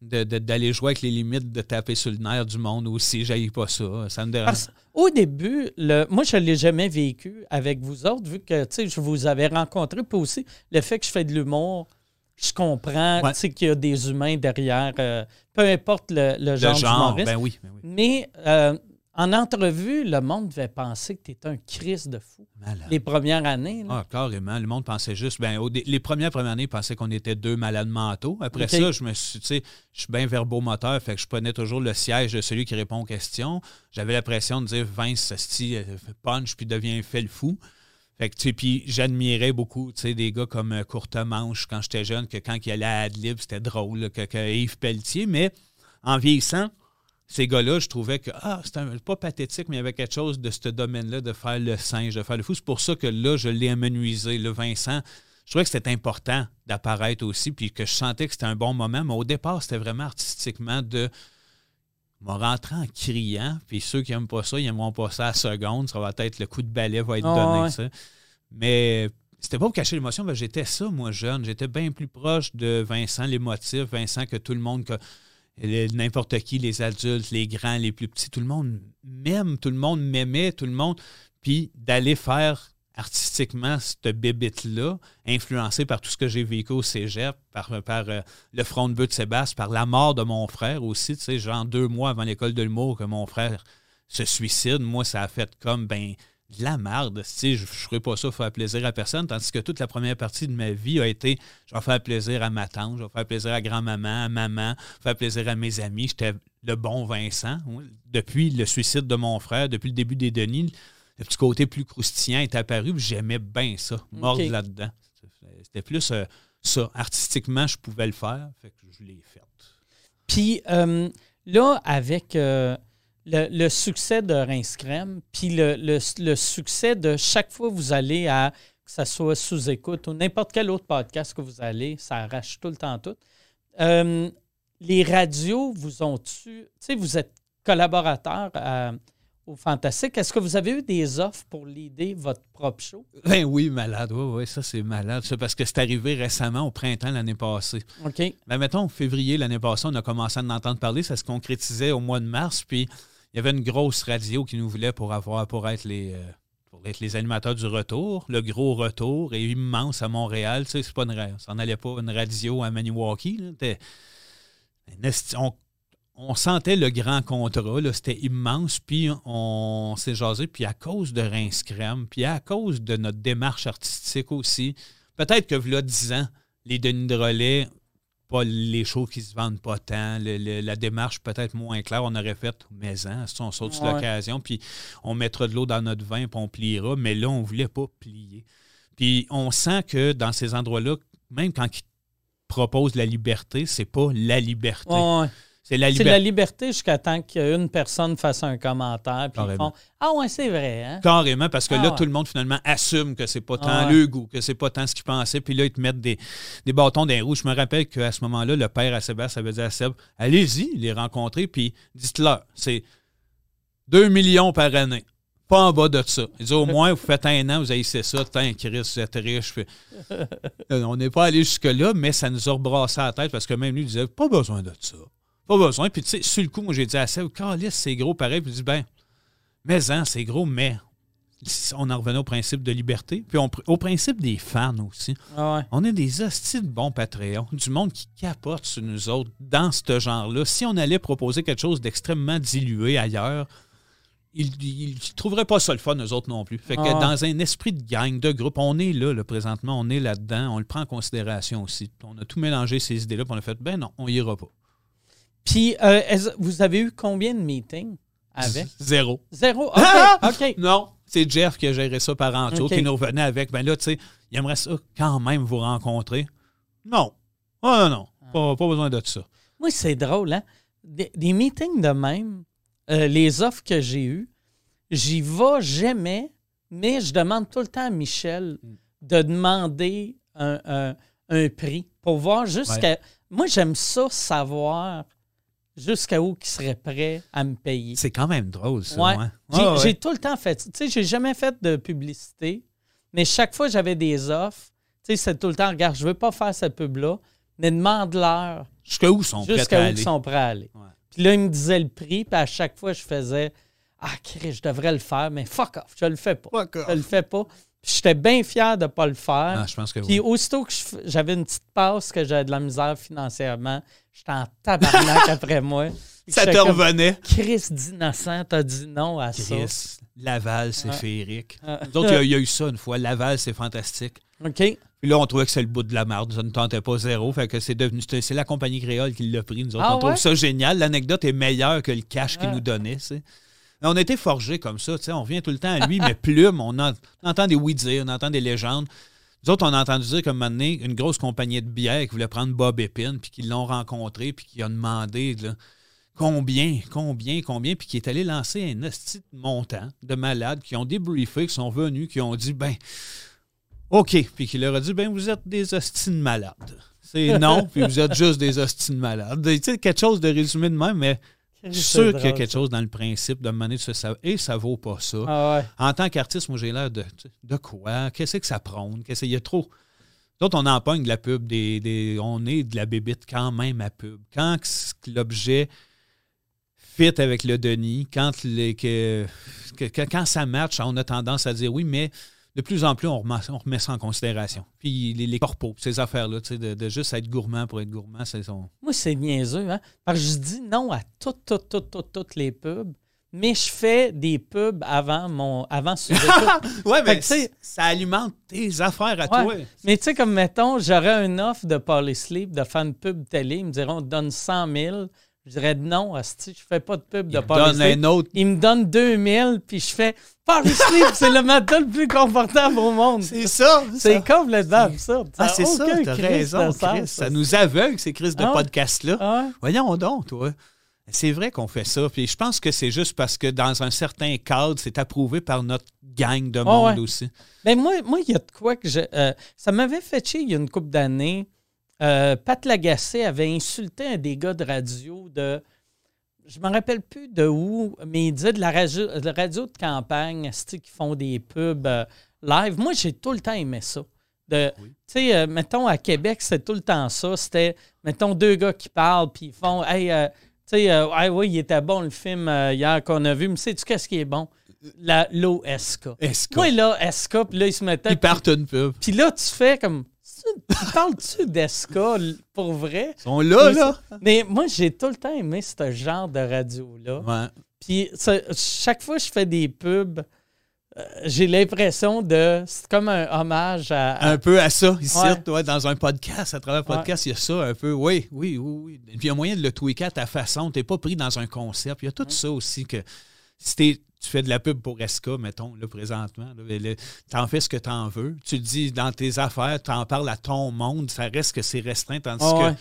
d'aller jouer avec les limites, de taper sur le nerf du monde aussi. J'aille pas ça. Ça me dérange. au début, le, moi, je ne l'ai jamais vécu avec vous autres, vu que je vous avais rencontré. Puis aussi, le fait que je fais de l'humour, je comprends qu'il y a des humains derrière, euh, peu importe le, genre, genre ben oui, ben oui. Mais euh, en entrevue, le monde devait penser que tu étais un Christ de fou. Les premières années. Ah, carrément. Le monde pensait juste. Ben, les premières premières années, ils pensaient qu'on était deux malades mentaux. Après ça, je me suis, tu sais, je suis bien verbomoteur, fait que je prenais toujours le siège de celui qui répond aux questions. J'avais l'impression de dire Vince, style euh, punch, puis devient fait le fou. Fait que, puis j'admirais beaucoup, tu des gars comme euh, Courte Manche quand j'étais jeune, que quand il allait à Adlib, c'était drôle, que, Yves Pelletier, mais en vieillissant, ces gars-là, je trouvais que, ah, c'était pas pathétique, mais il y avait quelque chose de ce domaine-là, de faire le singe, de faire le fou. C'est pour ça que là, je l'ai amenuisé, le Vincent. Je trouvais que c'était important d'apparaître aussi, puis que je sentais que c'était un bon moment, mais au départ, c'était vraiment artistiquement de m'a rentré en criant, puis ceux qui n'aiment pas ça, ils n'aimeront pas ça à la seconde. Ça va être le coup de balai va être donné. Ça. Mais c'était pas pour cacher l'émotion, j'étais ça, moi, jeune. J'étais bien plus proche de Vincent, l'émotif, Vincent que tout le monde, que n'importe qui, les adultes, les grands, les plus petits, tout le monde m'aime, tout le monde m'aimait, tout le monde. Puis d'aller faire artistiquement cette bébite-là, influencée par tout ce que j'ai vécu au cégep, par, euh, le front de but de Sébastien, par la mort de mon frère aussi, tu sais, genre deux mois avant l'école de l'humour que mon frère se suicide, moi, ça a fait comme, ben, de la merde. Tu je ne ferais pas ça pour faire plaisir à personne, tandis que toute la première partie de ma vie a été, je vais faire plaisir à ma tante, je vais faire plaisir à grand-maman, à maman, faire plaisir à mes amis. J'étais le bon Vincent. Depuis le suicide de mon frère, depuis le début des Denis, le petit côté plus croustillant est apparu, j'aimais bien ça, mordre là-dedans. C'était plus euh, ça. Artistiquement, je pouvais le faire, fait que je l'ai fait. Puis euh, là, avec euh, le, succès de Rince Crème, puis le, succès de chaque fois que vous allez à, que ce soit sous écoute ou n'importe quel autre podcast que vous allez, ça arrache tout le temps tout. les radios vous ont-tu, tu sais, vous êtes collaborateur à au Fantastique. Est-ce que vous avez eu des offres pour l'idée votre propre show? Ben oui, malade. Oui, oui, ça, c'est malade. Ça, parce que c'est arrivé récemment, au printemps l'année passée. OK. Ben, mettons, février l'année passée, on a commencé à en entendre parler. Ça se concrétisait au mois de mars. Puis, il y avait une grosse radio qui nous voulait pour avoir pour être les. Euh, pour être les animateurs du retour, le gros retour est immense à Montréal. Tu sais, c'est pas une, ça n'allait pas une radio à Maniwaki. On on sentait le grand contrat, c'était immense, puis on s'est jasé, puis à cause de Rince Crème, puis à cause de notre démarche artistique aussi, peut-être que là, 10 ans, les Denis de relais, pas les shows qui se vendent pas tant, la démarche peut-être moins claire, on aurait fait, mais hein, on saute sur l'occasion, puis on mettra de l'eau dans notre vin, puis on pliera, mais là, on ne voulait pas plier. Puis on sent que dans ces endroits-là, même quand ils propose la liberté, c'est pas la liberté. Ouais. C'est la la liberté jusqu'à temps qu'une personne fasse un commentaire. Puis ils font Ah, ouais, c'est vrai. Hein? Carrément, parce que Ah là, ouais. tout le monde finalement assume que c'est pas tant Ah ouais. le goût, que c'est pas tant ce qu'ils pensaient. Puis là, ils te mettent des, des bâtons les roues. Je me rappelle qu'à ce moment-là, le père à Sébastien avait dit à Seb Allez-y, les rencontrer, puis dites-leur, c'est 2 millions par année. Pas en bas de ça. Il dit au moins, vous faites un an, vous haïssez ça, tant Chris, vous êtes riche. Puis, euh, on n'est pas allé jusque-là, mais ça nous a rebrassé la tête parce que même lui il disait Pas besoin de ça. Pas besoin. Puis, tu sais, sur le coup, moi, j'ai dit à Seb Calice, c'est gros pareil. Puis, il dit Ben, mais hein, c'est gros, mais on en revenait au principe de liberté, puis on- au principe des fans aussi. Ah ouais. On est des hosties de bons Patreons, du monde qui capote sur nous autres dans ce genre-là. Si on allait proposer quelque chose d'extrêmement dilué ailleurs, ils ne trouveraient pas ça le fun, eux autres non plus. Fait que Ah. dans un esprit de gang, de groupe, on est là, là, présentement, on est là-dedans, on le prend en considération aussi. On a tout mélangé ces idées-là, puis on a fait, ben non, on ira pas. Puis, euh, vous avez eu combien de meetings avec? Zéro. Zéro? OK. Ah! OK. Non, c'est Jeff qui a géré ça par en dessous, qui nous revenait avec. Ben là, tu sais, il aimerait ça quand même vous rencontrer. Non. Oh non, non. Pas, pas besoin de ça. Moi, c'est drôle, hein? Des, des meetings de même, euh, les offres que j'ai eues, j'y vais jamais, mais je demande tout le temps à Michel Mm. de demander un, un- un prix pour voir jusqu'à. Moi, j'aime ça savoir jusqu'à où il serait prêt à me payer. C'est quand même drôle, ça. Ouais. ouais. J'ai ouais. tout le temps fait. Tu sais, j'ai jamais fait de publicité, mais chaque fois que j'avais des offres, tu sais, c'est tout le temps, regarde, je veux pas faire cette pub-là, mais demande-leur Jusqu'à où sont prêts jusqu'à à où aller? ils sont prêts à aller. Puis là, ils me disaient le prix, puis à chaque fois, je faisais Ah, Chris, je devrais le faire, mais fuck off, je le fais pas. Je le fais pas. Puis j'étais bien fier de pas le faire. Ah, je pense que Puis oui. aussitôt que j'avais une petite passe, que j'avais de la misère financièrement, j'étais en tabarnak après moi. Ça te revenait. Chris d'innocent, t'as dit non à ça. Chris, Laval, c'est Ouais. féerique. Ah. Nous autres, il y a- il y, a eu ça une fois. Laval, c'est fantastique. OK. Puis là, on trouvait que c'est le bout de la marde. Ça ne tentait pas zéro. Fait que c'est devenu. C'est la compagnie créole qui l'a pris. Nous autres, Ah on trouve ouais? ça génial. L'anecdote est meilleure que le cash qu'il Ah. nous donnait. tu sais. Mais On a été forgés comme ça. On revient tout le temps à lui, mais plume. On, en- on entend des oui-dire, on entend des légendes. Nous autres, on a entendu dire qu'à un moment donné, une grosse compagnie de bière qui voulait prendre Bob Epine, puis qu'ils l'ont rencontré, puis qui a demandé là, combien, combien, combien, puis qui est allé lancer un de montant de malades qui ont débriefé, qui sont venus, qui ont dit ben, OK, puis qui leur a dit ben, vous êtes des hosties de malades. C'est non, puis vous êtes juste des hosties de malades. Tu sais, quelque chose de résumé de même, mais sûr qu'il y a quelque ça. chose dans le principe de mener ça, et ça vaut pas ça. Ah ouais. En tant qu'artiste, moi, j'ai l'air de, de quoi? Qu'est-ce que ça prône? Qu'est-ce qu'il y a trop? D'autres, on empogne de la pub, des, des- on est de la bébite quand même à pub. Quand l'objet fit avec le Denis, quand, les- que- que- que- quand ça match, on a tendance à dire oui, mais de plus en plus, on remet, on remet ça en considération. Puis les, les corpos, ces affaires-là, tu sais, de, de juste être gourmand pour être gourmand, c'est son. Moi, c'est niaiseux, hein? Parce que je dis non à toutes, toutes, toutes, toutes, toutes les pubs, mais je fais des pubs avant mon avant sur Ouais, mais tu sais- ça alimente tes affaires à Ouais. toi. Mais tu sais, comme mettons, j'aurais une offre de Polysleep de faire une pub télé. Ils me diront, on te donne 100 000. Je dirais non, asti, je fais pas de pub de Il donne Polysleep. un autre Ils me donnent 2000, puis je fais Polysleep, c'est le matelas le plus confortable au monde. C'est ça. C'est complètement absurde. Ah, c'est ça, t'as raison, Chris. Ça nous aveugle, ces crises de Ah podcast-là. Ah? Voyons donc, toi. C'est vrai qu'on fait ça. Puis je pense que c'est juste parce que dans un certain cadre, c'est approuvé par notre gang de monde ouais. aussi. Ben moi, moi, il y a de quoi que je. euh, ça m'avait fait chier il y a une couple d'années. Euh, Pat Lagacé avait insulté un des gars de radio de. Je me rappelle plus de où, mais il disait de la radio de, la radio de campagne, qui font des pubs euh, live. Moi, j'ai tout le temps aimé ça. De, Oui. Tu sais, euh, mettons, à Québec, c'était tout le temps ça. C'était, mettons, deux gars qui parlent, puis ils font Hey, euh, tu sais, euh, ouais, oui, il était bon le film euh, hier qu'on a vu, mais sais-tu qu'est-ce qui est bon? La, L'OSK. Est-ce Moi, là, SK, puis là, ils se mettaient. Ils partent une pub. Puis là, tu fais comme. Tu parles-tu l- pour vrai? Ils sont là, là. Mais moi, j'ai tout le temps aimé ce genre de radio-là. Ouais. Puis ça- chaque fois que je fais des pubs, euh, j'ai l'impression de. C'est comme un hommage à. à- Un peu à ça, ici, Ouais. toi, dans un podcast. À travers un podcast, il y a ça un peu. Oui, oui, oui, oui. Puis il y a moyen de le tweaker à ta façon. Tu n'es pas pris dans un concept. Il y a tout ça aussi que si tu fais de la pub pour Esca, mettons, là, présentement. Tu en fais ce que tu en veux. Tu dis dans tes affaires, tu en parles à ton monde, ça reste que c'est restreint, tandis que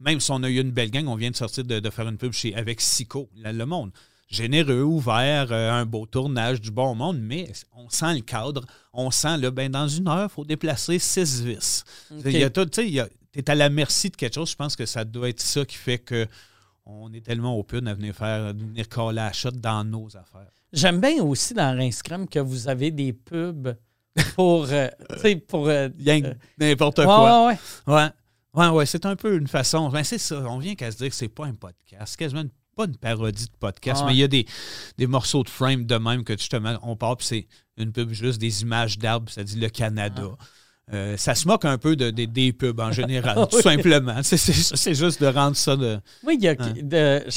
même si on a eu une belle gang, on vient de sortir de, faire une pub chez, avec Sico, le monde. Généreux, ouvert, euh, un beau tournage, du bon monde, mais on sent le cadre. On sent, là, ben, dans une heure, il faut déplacer six vis. Tu es à la merci de quelque chose. Je pense que ça doit être ça qui fait que on est tellement open à venir faire venir coller la shot dans nos affaires. J'aime bien aussi dans Rinscrum que vous avez des pubs pour. Euh, pour euh, n'importe quoi. Ouais, ouais. Ouais, ouais, c'est un peu une façon. Ben, c'est ça. On vient qu'à se dire que c'est pas un podcast. C'est quasiment pas une parodie de podcast, mais il y a des, des, morceaux de frame de même que justement, on part, puis c'est une pub juste des images d'arbres, ça dit le Canada. Euh, ça se moque un peu de, des pubs en général, tout simplement. C'est juste de rendre ça de. Oui, il y a.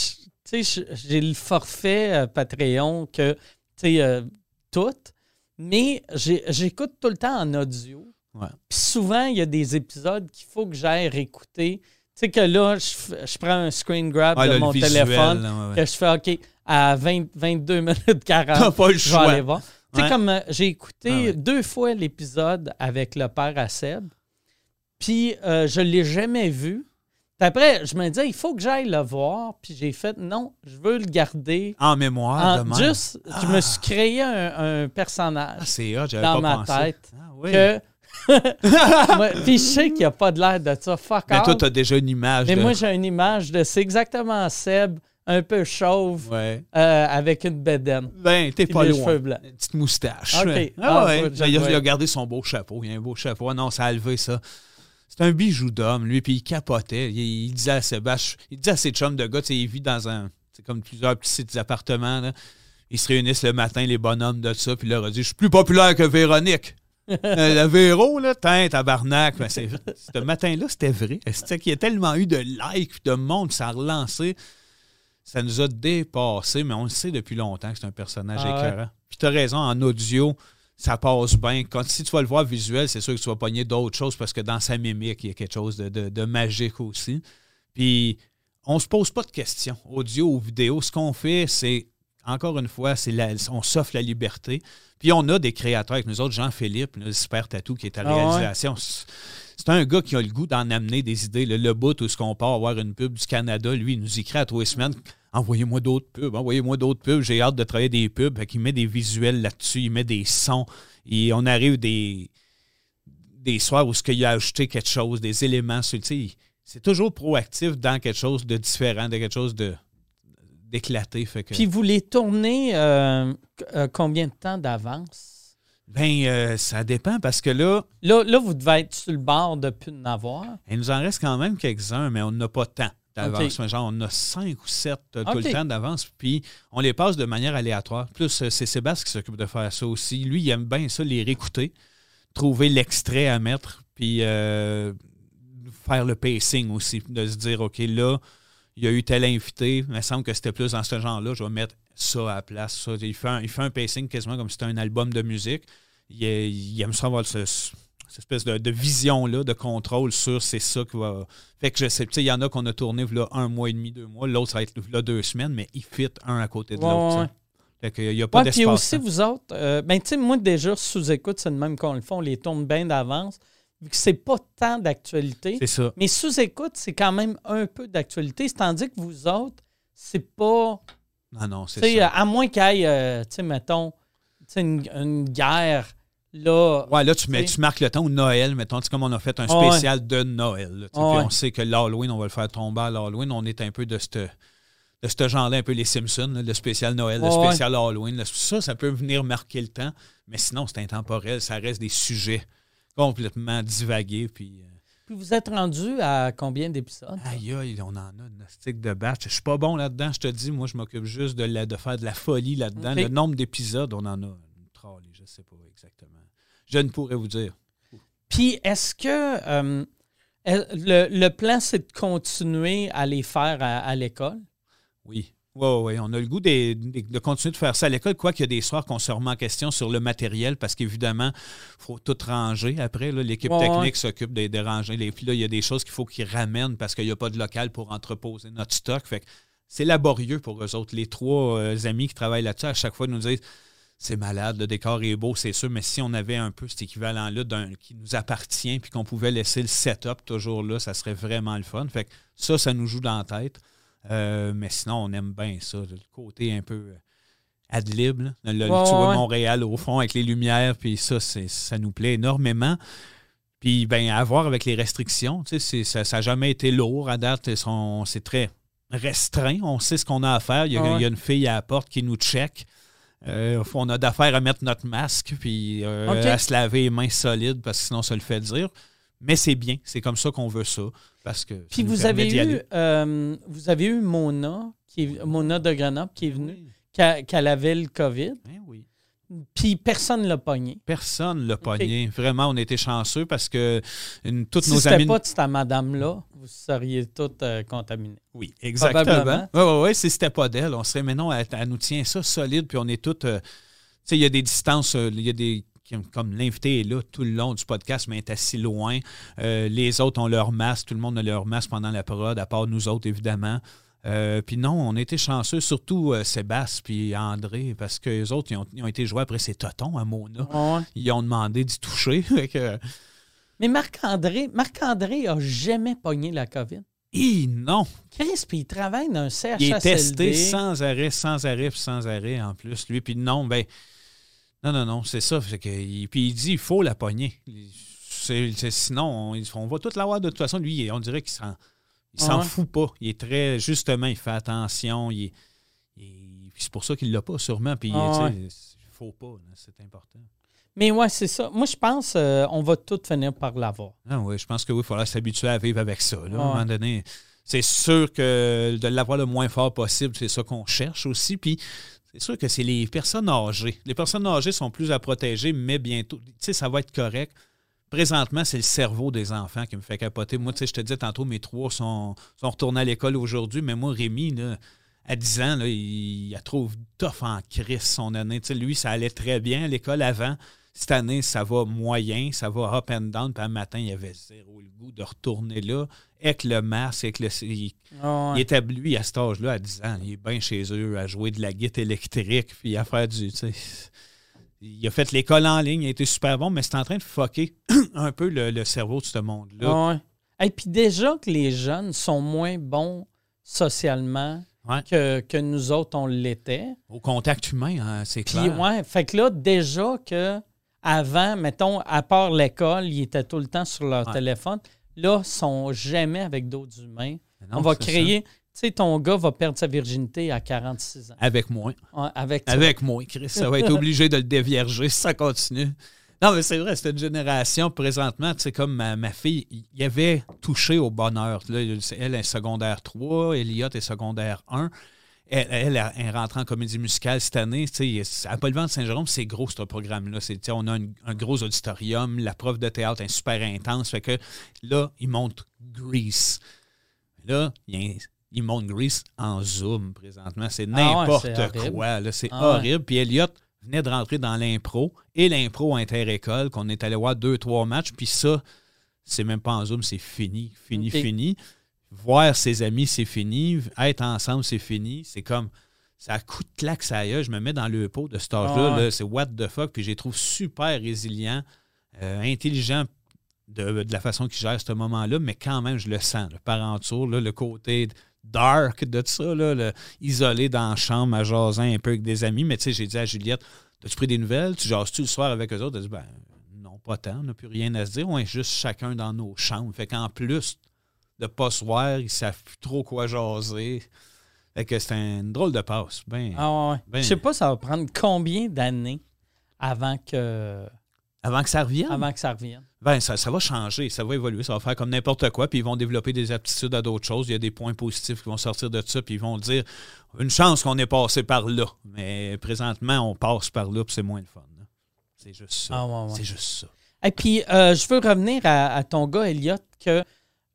sais, j'ai le forfait euh, Patreon que, tu sais, euh, tout, mais j'écoute tout le temps en audio. Puis souvent, il y a des épisodes qu'il faut que j'aille réécouter. Tu sais que là, je, prends un screen grab de mon téléphone, que je fais OK, à 22 minutes 40, pas le je vais aller voir. Tu sais, comme euh, j'ai écouté ah deux fois l'épisode avec le père à Seb, puis euh, je ne l'ai jamais vu. Puis après, je me disais, il faut que j'aille le voir. Puis j'ai fait, non, je veux le garder. En mémoire, en, Juste, je me suis ah. créé un, personnage ah, dans ma tête. Ah, oui. que, puis je sais qu'il n'y a pas de l'air de ça. Fuck Mais toi, tu as déjà une image. Mais moi, j'ai une image de. C'est exactement Seb un peu chauve euh, avec une bedaine. Ben, t'es pas loin. Une petite moustache. OK. Ah, ouais. il, a, gardé son beau chapeau. Il a un beau chapeau. Non, ça a levé ça. C'est un bijou d'homme, lui, puis il capotait. Il, disait à Sébastien, il disait à ses chums de gars, il vit dans un. C'est comme plusieurs petits appartements. Là. Ils se réunissent le matin, les bonhommes de ça, puis il leur a dit Je suis plus populaire que Véronique. Euh, la Véro, là, tain, tabarnak. Ben, ce matin-là, c'était vrai. C'était qu'il y a tellement eu de likes, de monde, ça a relancé ça nous a dépassé, mais on le sait depuis longtemps que c'est un personnage ah écœurant. Puis tu as raison, en audio, ça passe bien. Quand, si tu vas le voir visuel, c'est sûr que tu vas pogner d'autres choses parce que dans sa mimique, il y a quelque chose de, magique aussi. Puis on se pose pas de questions. Audio ou vidéo, ce qu'on fait, c'est, encore une fois, c'est on s'offre la liberté. Puis on a des créateurs avec nous autres, Jean-Philippe, le super tatou qui est à la ah réalisation. C'est un gars qui a le goût d'en amener des idées. Le, le bout où ce qu'on part avoir une pub du Canada, lui, il nous écrit à trois semaines Envoyez-moi d'autres pubs, envoyez-moi d'autres pubs. J'ai hâte de travailler des pubs. il met des visuels là-dessus, il met des sons. Et on arrive des, des soirs où ce qu'il a ajouté quelque chose, des éléments. C'est toujours proactif dans quelque chose de différent, de quelque chose de d'éclaté. Puis vous les tournez euh, euh, combien de temps d'avance? Ben, euh, ça dépend parce que là, là. Là, vous devez être sur le bord de plus en avoir. Il nous en reste quand même quelques-uns, mais on n'a pas tant d'avance. Genre, on a cinq ou sept euh, tout le temps d'avance, puis on les passe de manière aléatoire. Plus, euh, c'est Sébastien qui s'occupe de faire ça aussi. Lui, il aime bien ça, les réécouter, trouver l'extrait à mettre, puis faire le pacing aussi, de se dire, OK, là, il y a eu tel invité, il me semble que c'était plus dans ce genre-là, je vais mettre ça à la place. Il, fait un, il fait un pacing quasiment comme si c'était un album de musique. Il, aime ça avoir cette espèce de, vision-là, de contrôle sur c'est ça qui va. Fait que je sais, il y en a qu'on a tourné là, un mois et demi, deux mois, l'autre ça va être là deux semaines, mais ils fit un à côté de l'autre. Fait qu'il n'y a pas d'espace. Puis aussi, vous autres, euh, ben, tu sais, moi déjà, sous-écoute, c'est le même qu'on le fait, on les tourne bien d'avance vu que c'est pas tant d'actualité. C'est ça. Mais sous-écoute, c'est quand même un peu d'actualité. Tandis que vous autres, c'est pas. Ah non, c'est ça. À moins qu'il y ait, euh, tu sais, mettons, une, une, guerre. Là, ouais, là, tu, mets, tu marques le temps ou Noël, mettons, comme on a fait un spécial de Noël. puis on sait que l'Halloween, on va le faire tomber à l'Halloween. On est un peu de ce de ce genre-là, un peu les Simpsons, le spécial Noël, le spécial Halloween. ça, ça peut venir marquer le temps, mais sinon, c'est intemporel. Ça reste des sujets complètement divagués. Puis, euh, puis vous êtes rendu à combien d'épisodes? Aïe, aïe, on en a une stick de batch. Je suis pas bon là-dedans, je te dis. Moi, je m'occupe juste de, de faire de la folie là-dedans. Le nombre d'épisodes, on en a une trolley, je sais pas exactement. Je ne pourrais vous dire. Puis est-ce que euh, le, plan, c'est de continuer à les faire à l'école? Oui. Oui, oui, on a le goût de, continuer de faire ça à l'école, quoi qu'il y a des soirs qu'on se remet en question sur le matériel, parce qu'évidemment, il faut tout ranger après. L'équipe technique s'occupe de, ranger. Les, puis là, il y a des choses qu'il faut qu'ils ramènent parce qu'il n'y a pas de local pour entreposer notre stock. Fait c'est laborieux pour eux autres. Les trois euh, amis qui travaillent là-dessus, à chaque fois, nous disent c'est malade, le décor est beau, c'est sûr, mais si on avait un peu cet équivalent-là qui nous appartient, puis qu'on pouvait laisser le setup toujours là, ça serait vraiment le fun. Fait que ça, ça nous joue dans la tête. Euh, mais sinon, on aime bien ça, le côté un peu euh, ad lib, le, tu vois Montréal au fond avec les lumières, puis ça, ça nous plaît énormément. Puis, ben, à voir avec les restrictions, ça n'a jamais été lourd à date. C'est très restreint. On sait ce qu'on a à faire. Il y a, une fille à la porte qui nous check. Euh, on a d'affaires à mettre notre masque puis euh, à se laver les mains solides parce que sinon ça le fait dire. Mais c'est bien, c'est comme ça qu'on veut ça. Parce que puis vous avez, eu, euh, vous avez eu Mona, qui est, Mona de Grenoble qui est venue, qui, avait le COVID. Ben oui. Puis personne ne l'a pogné. Personne ne l'a pogné. Vraiment, on était chanceux parce que une, toutes nos amies. Si pas de cette madame-là, vous seriez toutes euh, contaminées. Oui, exactement. Oui, oui, oui. Si c'était pas d'elle, on serait. Mais non, elle, nous tient ça solide, puis on est toutes. Euh, tu sais, il y a des distances, il y a des comme l'invité est là tout le long du podcast, mais est assis loin. les autres ont leur masque, tout le monde a leur masque pendant la prod, à part nous autres, évidemment. Euh, puis non, on était chanceux, surtout euh, Sébastien puis André, parce que les autres, ils ont, été joués après ces totons à Mona. Ils ont demandé d'y toucher. Mais Marc-André, Marc-André a jamais pogné la COVID. Et non. Chris, puis il travaille dans un CHSLD. Il est testé sans arrêt, sans arrêt, puis sans arrêt en plus. Lui, puis non, ben... Non, non, non, c'est ça. que, puis il dit, il faut la pogner. sinon, on, on va tout l'avoir de toute façon. Lui, on dirait qu'il s'en il s'en fout pas. Il est très. Justement, il fait attention. Il, c'est pour ça qu'il l'a pas, sûrement. Puis, il faut pas. C'est important. Mais ouais, c'est ça. Moi, je pense qu'on euh, on va tout finir par l'avoir. Ah oui, je pense que oui, il faudra s'habituer à vivre avec ça. à un moment donné, c'est sûr que de l'avoir le moins fort possible, c'est ça qu'on cherche aussi. Puis c'est sûr que c'est les personnes âgées. Les personnes âgées sont plus à protéger, mais bientôt, tu sais, ça va être correct présentement, c'est le cerveau des enfants qui me fait capoter. Moi, tu sais, je te disais tantôt, mes trois sont, sont retournés à l'école aujourd'hui, mais moi, Rémi, là, à 10 ans, il, a trop tough en crise son année. Tu sais, lui, ça allait très bien à l'école avant. Cette année, ça va moyen, ça va up and down. Puis un matin, il avait zéro le goût de retourner là. Avec le masque, avec le. Il, ah il était lui à cet âge-là, à 10 ans. Il est bien chez eux à jouer de la guitare électrique, puis à faire du. Il a fait l'école en ligne, il a été super bon, mais c'est en train de fucker un peu le, cerveau de ce monde-là. Et puis déjà que les jeunes sont moins bons socialement que, nous autres, on l'était. Au contact humain, hein, c'est clair. ouais, fait que là, déjà que avant, mettons, à part l'école, ils étaient tout le temps sur leur téléphone. Là, ils sont jamais avec d'autres humains. on va créer, tu sais, ton gars va perdre sa virginité à 46 ans. Avec moi. avec Avec moi, Chris. Ça va être obligé de le dévierger si ça continue. Non, mais c'est vrai, c'est une génération présentement, tu sais, comme ma, fille, il y avait touché au bonheur. Là, elle est secondaire 3, Elliot est secondaire 1. Elle, elle, est rentrée en comédie musicale cette année. Tu sais, à Paul de Saint-Jérôme, c'est gros, ce programme-là. On a un, gros auditorium, la prof de théâtre est super intense. Fait que là, il montre Grease. Là, il y a il monte Grease en Zoom présentement. C'est ah n'importe quoi. C'est ah horrible. Puis Elliot venait de rentrer dans l'impro et l'impro inter-école, qu'on est allé voir deux, trois matchs. Puis ça, c'est même pas en Zoom, c'est fini, fini, fini. Voir ses amis, c'est fini. Être ensemble, c'est fini. C'est comme. Ça de claque, ça y Je me mets dans le pot de cet âge-là. Ah c'est what the fuck. Puis je les trouve super résilients, euh, intelligents de, la façon qu'ils gèrent ce moment-là, mais quand même, je le sens. Le parentour, le côté dark de ça, là, isolé dans la chambre à jaser un peu avec des amis. Mais tu sais, j'ai dit à Juliette, as-tu pris des nouvelles? Tu jases-tu le soir avec eux autres? Elle a dit, ben non, pas tant, on n'a plus rien à se dire. On est juste chacun dans nos chambres. Fait qu'en plus de pas se voir, ils savent plus trop quoi jaser. Fait que c'est une drôle de passe. Ben, ah ouais. Ben, Je sais pas, ça va prendre combien d'années avant que avant que ça revienne? Avant que ça revienne. Ben, ça, va changer, ça va évoluer, ça va faire comme n'importe quoi, puis ils vont développer des aptitudes à d'autres choses. Il y a des points positifs qui vont sortir de ça, puis ils vont dire une chance qu'on est passé par là. Mais présentement, on passe par là, puis c'est moins le fun. C'est juste ça. Ah, c'est juste ça. Et puis, euh, je veux revenir à, ton gars, Elliot, que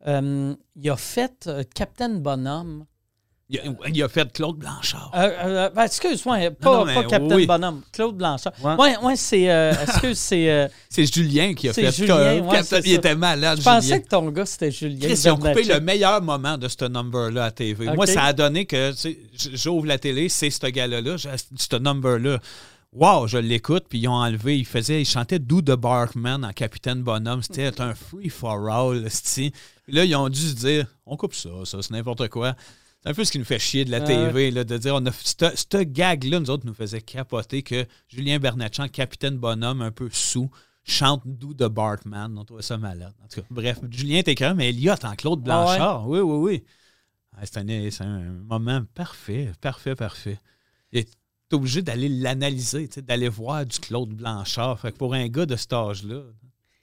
euh, il a fait euh, Captain Bonhomme Il a, il a fait Claude Blanchard. Euh, ben, excuse-moi, pas, non, mais pas Captain oui. Bonhomme, Claude Blanchard. Ouais. Ouais, ouais, c'est. excuse, c'est. C'est Julien qui a fait Julien, ouais, il ça. était malade, je pensais que ton gars, c'était Julien. Chris, ils ont coupé le meilleur moment de ce number-là à TV. Moi, ça a donné que j'ouvre la télé, c'est ce gars-là, ce number-là. Wow, je l'écoute, puis ils ont enlevé, il faisait, il chantait Do the Barkman en Capitaine Bonhomme. C'était un free for all. Puis là, ils ont dû se dire, on coupe ça, ça, c'est n'importe quoi. C'est un peu ce qui nous fait chier de la TV, là, de dire, on a cette gag-là, nous autres, nous faisait capoter que Julien Bernatchez, Capitaine Bonhomme, un peu sous, chante Do the Barkman. On trouvait ça malade. En tout cas, bref, Julien même, mais Elliot en Claude Ah ouais? Blanchard. Oui, oui, oui. Ah, C'est un, c'est un moment parfait, parfait, parfait. Obligé d'aller l'analyser, d'aller voir du Claude Blanchard. Fait que pour un gars de cet âge-là,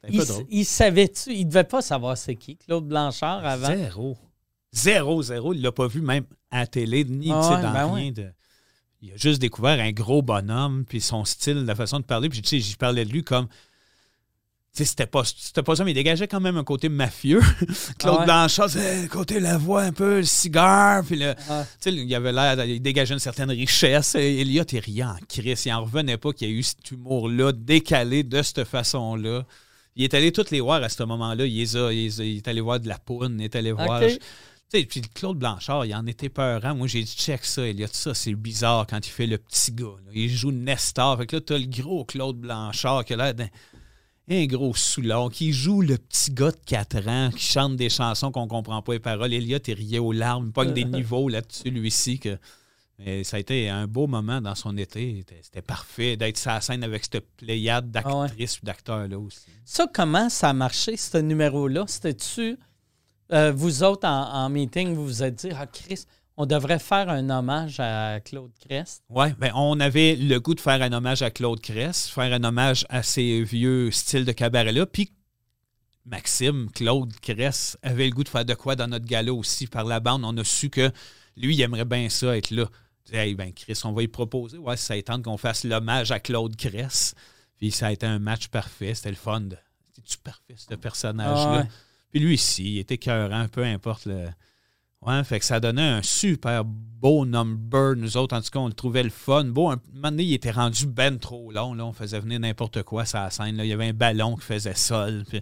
Il, il savait-tu, il devait pas savoir c'est qui, Claude Blanchard, avant? Zéro. Zéro, zéro. Il l'a pas vu même à la télé, ni Ah ouais, dans ben rien ouais. de. Il a juste découvert un gros bonhomme, puis son style, la façon de parler. Puis, tu sais, j'y parlais de lui comme. C'était pas, c'était pas ça, mais il dégageait quand même un côté mafieux. Claude Ah ouais? Blanchard, c'est le côté la voix un peu, le cigare, puis le. Ah. Il avait l'air, il dégageait une certaine richesse. Et riait en crise. Il en revenait pas qu'il y ait eu cet humour-là décalé de cette façon-là. Il est allé toutes les voir à ce moment-là. Il, les a- il a- est allé voir de la poune, il est allé voir. Puis Claude Blanchard, il en était peurant. Moi, j'ai dit, check ça, Elliot. Ça, c'est bizarre quand il fait le petit gars. là. Il joue Nestor. Fait que là, t'as le gros Claude Blanchard qui a l'air d'un un gros soulard, qui joue le petit gars de 4 ans, qui chante des chansons qu'on comprend pas les paroles. Elliot, il riait aux larmes. Il pogne des niveaux là-dessus, lui-ci. Que... Mais ça a été un beau moment dans son été. C'était- parfait d'être sur la scène avec cette pléiade Ah ouais. d'actrices ou d'acteurs-là aussi. Ça, comment ça a marché, ce numéro-là? C'était-tu, euh, vous autres, en, en meeting, vous vous êtes dit, ah, Chris, on devrait faire un hommage à Claude Crest. Oui, ben on avait le goût de faire un hommage à Claude Cress, faire un hommage à ces vieux styles de cabaret-là. Puis Maxime, Claude Cress, avait le goût de faire de quoi dans notre gala aussi par la bande. On a su que lui, il aimerait bien ça être là. Hey, ben Chris, on va y proposer. Ouais, ça tente qu'on fasse l'hommage à Claude Cress. Puis ça a été un match parfait. C'était le fun. de- C'était-tu parfait, ce personnage-là? Ah ouais. Puis lui ici, il était cœurant, peu importe le. Ouais, fait que ça donnait un super beau number. Nous autres, en tout cas, on le trouvait le fun. Beau, un moment donné, il était rendu ben trop long. Là. On faisait venir n'importe quoi sur la scène. Là. Il y avait un ballon qui faisait sol. Puis,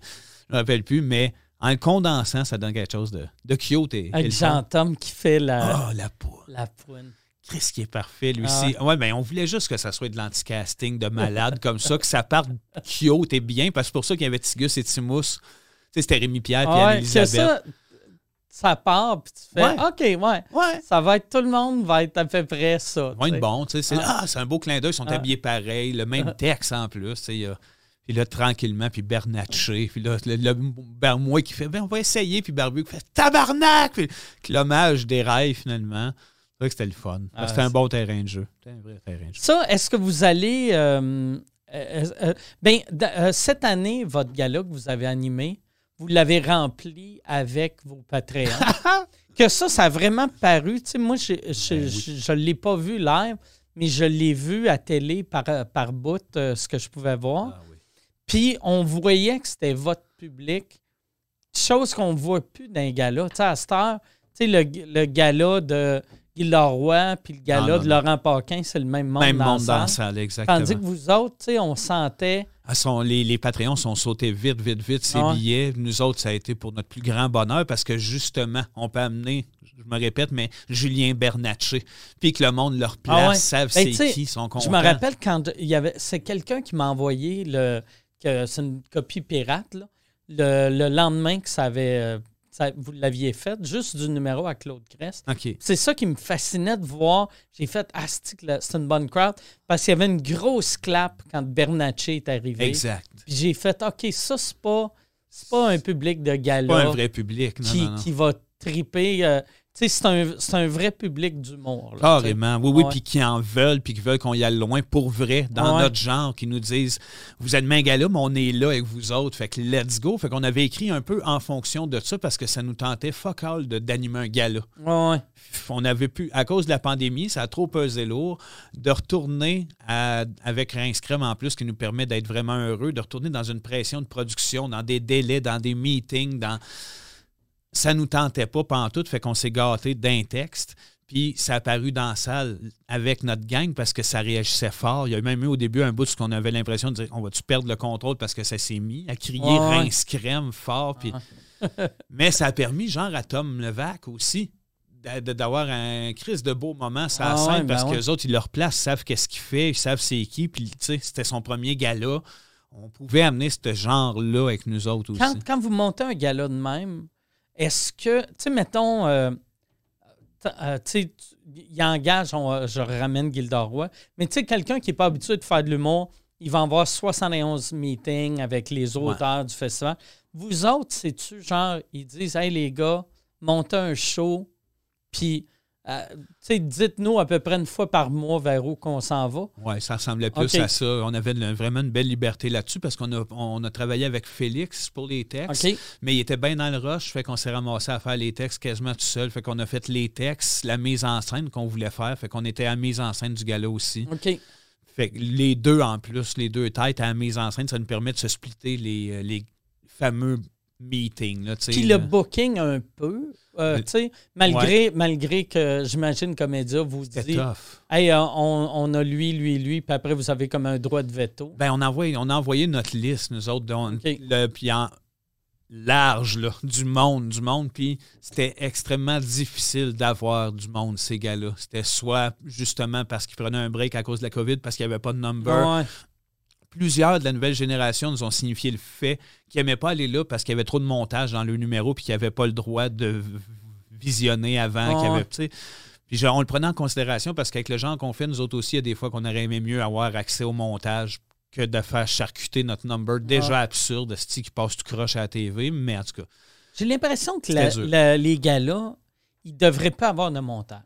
je me rappelle plus, mais en le condensant, ça donne quelque chose de, de cute. Et, Avec. Jean-Tom qui fait la, Ah, la poule. la poune. Chris qui est parfait, lui Ah aussi. Ouais, ben, on voulait juste que ça soit de l'anticasting de malade comme ça, que ça parte cute et bien, parce que c'est pour ça qu'il y avait Tigus et Timous. Tu sais, c'était Rémi Pierre et Ah ouais, Anne-Elisabeth. Ça, ça part, puis tu fais, Ouais. OK, ouais. Ouais. Ça va être, tout le monde va être à peu près ça. Bon, tu sais, c'est Ah. ah, c'est un beau clin d'œil, ils sont Ah. habillés pareil, le même texte en plus, tu Puis là, tranquillement, puis Bernatchez, puis là, le, le Bermois qui fait, ben, on va essayer, puis Barbu qui fait tabarnak, puis que l'hommage des rails, finalement. C'est vrai que c'était le fun. Ah, c'était un bon terrain de jeu. C'était un vrai terrain de jeu. Ça, est-ce que vous allez. euh, euh, euh, ben, euh, cette année, votre gala que vous avez animé, vous l'avez rempli avec vos Patreons. que ça, ça a vraiment paru. Tu sais, moi, je Ben je ne l'ai pas vu live, mais je l'ai vu à télé par, par bout, euh, ce que je pouvais voir. Ah oui. Puis on voyait que c'était votre public, chose qu'on ne voit plus dans les galas. Tu sais, à cette heure, tu sais, le, le gala de Guy Leroy puis le gala Non, non, de. Laurent Paquin, c'est le même monde Même dans monde la dans la salle. exactement. Tandis que vous autres, on sentait. Ah, sont- les, les Patreons sont sautés vite, vite, vite, ces Ah ouais. billets. Nous autres, ça a été pour notre plus grand bonheur parce que justement, on peut amener, je me répète, mais Julien Bernatchez, puis que le monde leur place, Ah ouais. savent Ben, c'est qui, sont contents. Je me rappelle quand il y avait. C'est quelqu'un qui m'a envoyé le. c'est une copie pirate, là, le, le lendemain que ça avait. Ça- vous l'aviez fait, juste du numéro à Claude Crest. C'est ça qui me fascinait de voir. J'ai fait Ah, c'est une bonne crowd? Parce qu'il y avait une grosse clap quand Bernatchez est arrivé. Exact. Puis j'ai fait OK, ça, c'est pas, pas un public de gala Pas un vrai public, non, qui, non, non. qui va triper. euh, c'est un, c'est un vrai public d'humour. Carrément. Oui, oui, puis qui en veulent, puis qui veulent qu'on y aille loin pour vrai, dans Ouais. notre genre, qui nous disent Vous êtes main gala, mais on est là avec vous autres. Fait que let's go. Fait qu'on avait écrit un peu en fonction de ça parce que ça nous tentait fuck all de- d'animer un gala. Ouais, ouais. on avait pu, à cause de la pandémie, ça a trop pesé lourd, de retourner à- avec Rince Crème en plus qui nous permet d'être vraiment heureux, de retourner dans une pression de production, dans des délais, dans des meetings, dans. Ça nous tentait pas pantoute, fait qu'on s'est gâté d'un texte. Puis ça a apparu dans la salle avec notre gang parce que ça réagissait fort. Il y a même eu au début un bout où on avait l'impression de dire on va-tu perdre le contrôle parce que ça s'est mis à crier Ouais, rince crème fort. Puis... Mais ça a permis, genre, à Tom Levac aussi d'a- de- d'avoir un crise de beau moment la Ah scène ouais, ben parce que ouais. les autres, ils leur placent, savent qu'est-ce qu'il fait, ils savent c'est qui. Puis, tu sais, c'était son premier gala. On pouvait amener ce genre-là avec nous autres aussi. Quand, quand vous montez un gala de même, est-ce que, tu sais, mettons, euh, euh, tu il engage, on, euh, je ramène Gilda Roy, mais tu sais, quelqu'un qui n'est pas habitué de faire de l'humour, il va avoir 71 meetings avec les auteurs du festival. Vous autres, c'est-tu genre, ils disent, hey les gars, montez un show, puis, euh, dites-nous à peu près une fois par mois vers où qu'on s'en va. Oui, ça ressemblait plus à ça. On avait vraiment une belle liberté là-dessus parce qu'on a, on a travaillé avec Félix pour les textes. Mais il était bien dans le rush, fait qu'on s'est ramassé à faire les textes quasiment tout seul. Fait qu'on a fait les textes, la mise en scène qu'on voulait faire. Fait qu'on était à la mise en scène du gala aussi. OK. Fait que les deux en plus, les deux têtes à la mise en scène, ça nous permet de se splitter les, euh, les fameux meetings. Là, Puis le booking un peu, euh, Le- malgré, malgré que j'imagine Comédia vous dit. Hey, euh, on, on a lui, lui, lui, puis après vous avez comme un droit de veto. Ben, on a envoyé, on a envoyé notre liste, nous autres, donc, OK. le, puis en large, là, du monde, du monde, puis c'était extrêmement difficile d'avoir du monde, ces gars-là. C'était soit justement parce qu'ils prenaient un break à cause de la COVID, parce qu'il n'y avait pas de number. Ouais. Plusieurs de la nouvelle génération nous ont signifié le fait qu'ils n'aimaient pas aller là parce qu'il y avait trop de montage dans le numéro, puis qu'ils n'avaient pas le droit de visionner avant. qu'il y Ouais. avait. Puis genre, on le prenait en considération parce qu'avec le genre qu'on fait, nous autres aussi, il y a des fois qu'on aurait aimé mieux avoir accès au montage que de faire charcuter notre number déjà absurde, ce qui passe tout croche à la TV, mais en tout cas. J'ai l'impression que la- la- les gars-là, ils ne devraient pas avoir de montage.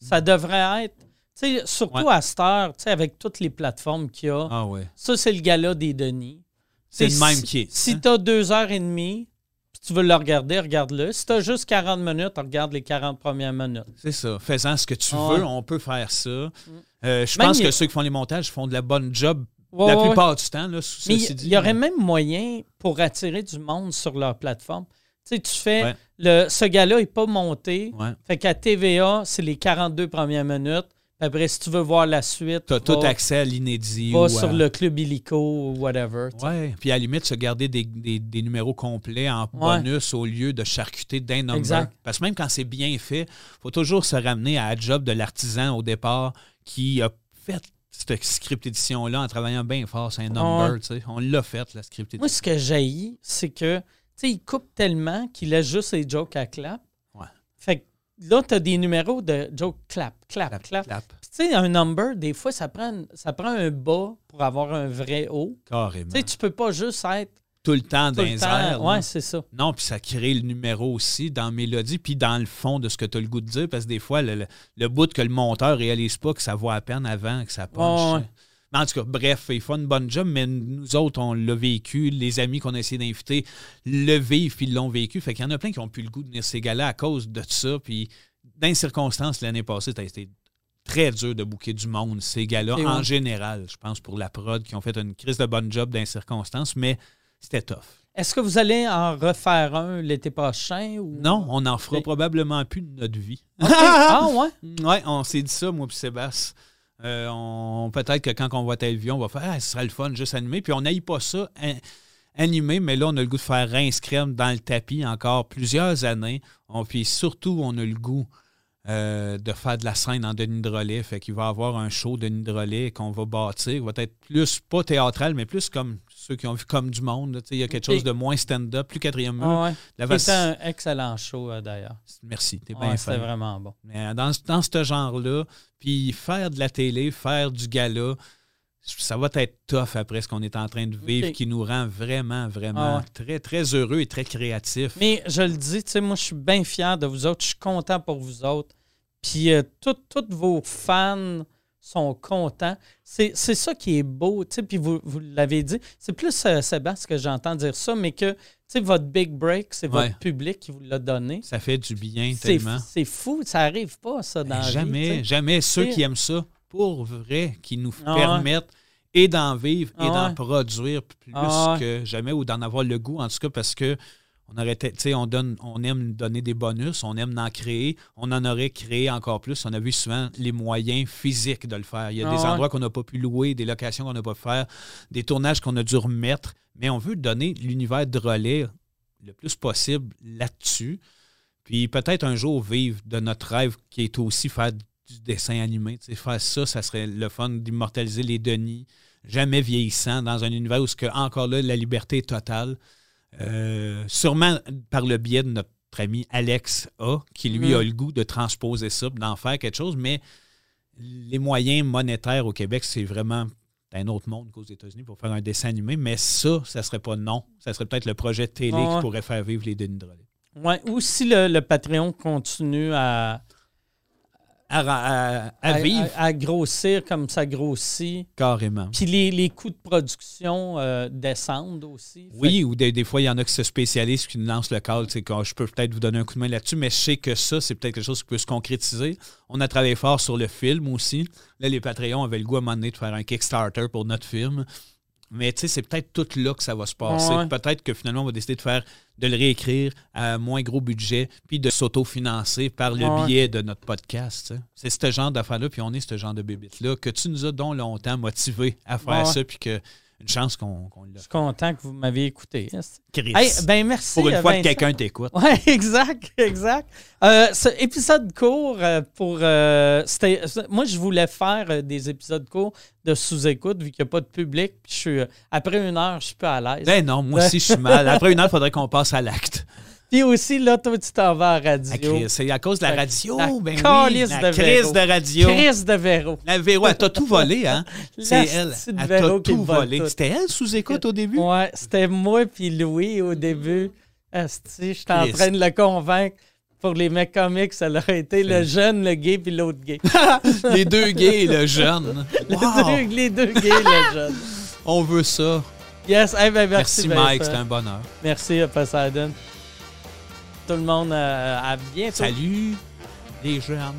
Ça devrait être, sais, surtout Ouais. à cette heure, avec toutes les plateformes qu'il y a. Ah ouais. Ça, c'est le gala des Denis. C'est le même si- qui est. Si hein? tu as deux heures et demie, puis tu veux le regarder, regarde-le. Si tu as juste 40 minutes, regarde les 40 premières minutes. C'est ça. Faisant ce que tu ouais. veux, on peut faire ça. Euh, je pense il- que ceux qui font les montages font de la bonne job la plupart du temps. Là, Mais ceci il y, aurait même moyen pour attirer du monde sur leur plateforme. Tu sais, tu fais, le, ce gars-là n'est pas monté. Fait qu'à TVA, c'est les 42 premières minutes. Après, si tu veux voir la suite, Tu as tout accès à l'inédit. va ou sur à- le club illico ou whatever. Ouais. Puis à la limite, se garder des, des- des numéros complets en Ouais. bonus au lieu de charcuter d'un number. Exact. Parce que même quand c'est bien fait, faut toujours se ramener à la job de l'artisan au départ qui a fait cette script édition-là en travaillant bien fort sur un number. Ouais. On l'a fait, la script Moi, édition. ce que j'ai, c'est que, il coupe tellement qu'il laisse juste les jokes à clap. Là, tu as des numéros de jokes clap, clap, clap. Clap, clap. Puis, tu sais, un number, des fois, ça prend, ça prend un bas pour avoir un vrai haut. Carrément. Tu sais, tu peux pas juste être tout le temps dans le les airs. Ouais, c'est ça. Non, puis ça crée le numéro aussi dans la mélodie, puis dans le fond de ce que tu as le goût de dire, parce que des fois, le, le, le bout que le monteur réalise pas, que ça voit à peine avant, que ça ouais. Mais en tout cas, bref, il fait une bonne job, mais nous autres, on l'a vécu. Les amis qu'on a essayé d'inviter le vivent, puis ils l'ont vécu. Fait qu'il y en a plein qui ont plus le goût de venir ces gars-là à cause de ça. Puis dans les circonstances, l'année passée, ça a été très dur de bouquer du monde, ces gars-là, Et en général. Je pense pour la prod, qui ont fait une crise de bonne job dans les circonstances, mais c'était tough. Est-ce que vous allez en refaire un l'été prochain? Ou... Non, on en fera probablement plus de notre vie. Ah, ouais? Ouais, on s'est dit ça, moi puis Sébastien. Euh, peut-être que quand on va à on va faire ah, ce sera le fun juste animé. Puis on n'aille pas ça an- animé, mais là, on a le goût de faire rince crème dans le tapis encore plusieurs années. On, puis surtout, on a le goût euh, de faire de la scène en Denis Drolet. Fait qu'il va avoir un show de Denis Drolet qu'on va bâtir. va être plus, pas théâtral, mais plus comme ceux qui ont vu comme du monde. Il y a quelque chose de moins stand-up, plus quatrième mur. Ah, ouais. La vac- C'était un excellent show, euh, d'ailleurs. Merci, t'es Ouais, bien C'était vraiment bon. Mais dans, dans ce genre-là, puis faire de la télé, faire du gala, ça va être tough après ce qu'on est en train de vivre, qui nous rend vraiment, vraiment Ah ouais. très, très heureux et très créatifs. Mais je le dis, tu sais, moi, je suis bien fier de vous autres. Je suis content pour vous autres. Puis, euh, tous vos fans sont contents. C'est ça qui est beau, tu sais, puis vous, vous l'avez dit. C'est plus euh, Sébastien que j'entends dire ça, mais que, tu sais, votre big break, c'est Ouais. votre public qui vous l'a donné. Ça fait du bien tellement. c'est fou, ça arrive pas, ça, dans Ben, la vie, jamais, jamais. Ceux qui aiment ça, pour vrai, qui nous Ah permettent et d'en vivre et Ah d'en ouais. produire plus Ah que jamais ou d'en avoir le goût, en tout cas, parce que On aurait, tu sais, on donne, on aime donner des bonus, on aime en créer, on en aurait créé encore plus. On a vu souvent les moyens physiques de le faire. Il y a Ah des ouais. endroits qu'on n'a pas pu louer, des locations qu'on n'a pas pu faire, des tournages qu'on a dû remettre, mais on veut donner l'univers de relais le plus possible là-dessus. Puis peut-être un jour vivre de notre rêve qui est aussi faire du dessin animé. Faire ça, ça serait le fun d'immortaliser les Denis, jamais vieillissant, dans un univers où, ce que, encore là, la liberté est totale. Euh, sûrement par le biais de notre ami Alex A, qui lui Mhm. a le goût de transposer ça, d'en faire quelque chose, mais les moyens monétaires au Québec, c'est vraiment un autre monde qu'aux États-Unis pour faire un dessin animé, mais ça, ça serait pas non. Ça serait peut-être le projet télé Ouais. qui pourrait faire vivre les Denis de relais. Ouais, ou si le, le Patreon continue à, À, à- à vivre à- grossir comme ça grossit, carrément. puis les, les coûts de production euh, descendent aussi. Fait Oui, ou des, des fois, il y en a qui se spécialisent, qui nous lancent le sais, quand Je peux peut-être vous donner un coup de main là-dessus, mais je sais que ça, c'est peut-être quelque chose qui peut se concrétiser. On a travaillé fort sur le film aussi. Là, les Patreons avaient le goût à un moment donné de faire un Kickstarter pour notre film. Mais tu sais, c'est peut-être tout là que ça va se passer. Ouais. Peut-être que finalement, on va décider de faire, de le réécrire à moins gros budget, puis de s'autofinancer par le Ouais. biais de notre podcast. C'est ce genre d'affaires-là, puis on est ce genre de bébite-là, que tu nous as donc longtemps motivé à faire Ouais. ça, puis que une chance qu'on Je l'a suis content que vous m'avez écouté. Chris. Hey, ben merci. pour une euh, fois que quelqu'un t'écoute. Oui, exact, exact. Euh, ce épisode court euh, pour. euh, c'était- moi, je voulais faire euh, des épisodes courts de sous-écoute vu qu'il n'y a pas de public. Puis je suis, euh, après une heure, je suis pas à l'aise. Ben non, moi aussi, je suis mal. Après une heure, il faudrait qu'on passe à l'acte. Puis aussi, là, toi, tu t'en vas à la radio. C'est à cause de la radio? la ben oui, la de crise Véro. de radio. Chris de Véro. La Véro, elle t'a tout volé, hein? C'est elle. Elle t'a tout volé. C'était elle sous écoute au début? Ouais, c'était moi puis Louis au début. Asti, j'étais en train de le convaincre. Pour les mecs comiques, ça aurait été le jeune, le gay puis l'autre gay. Les deux gays et le jeune. Les, deux, les deux gays, le jeune. on veut ça. Yes, eh ben, merci, Merci, Mike, c'était un bonheur. Merci Poseidon. Tout le monde, euh, à bientôt. Salut, les jeunes.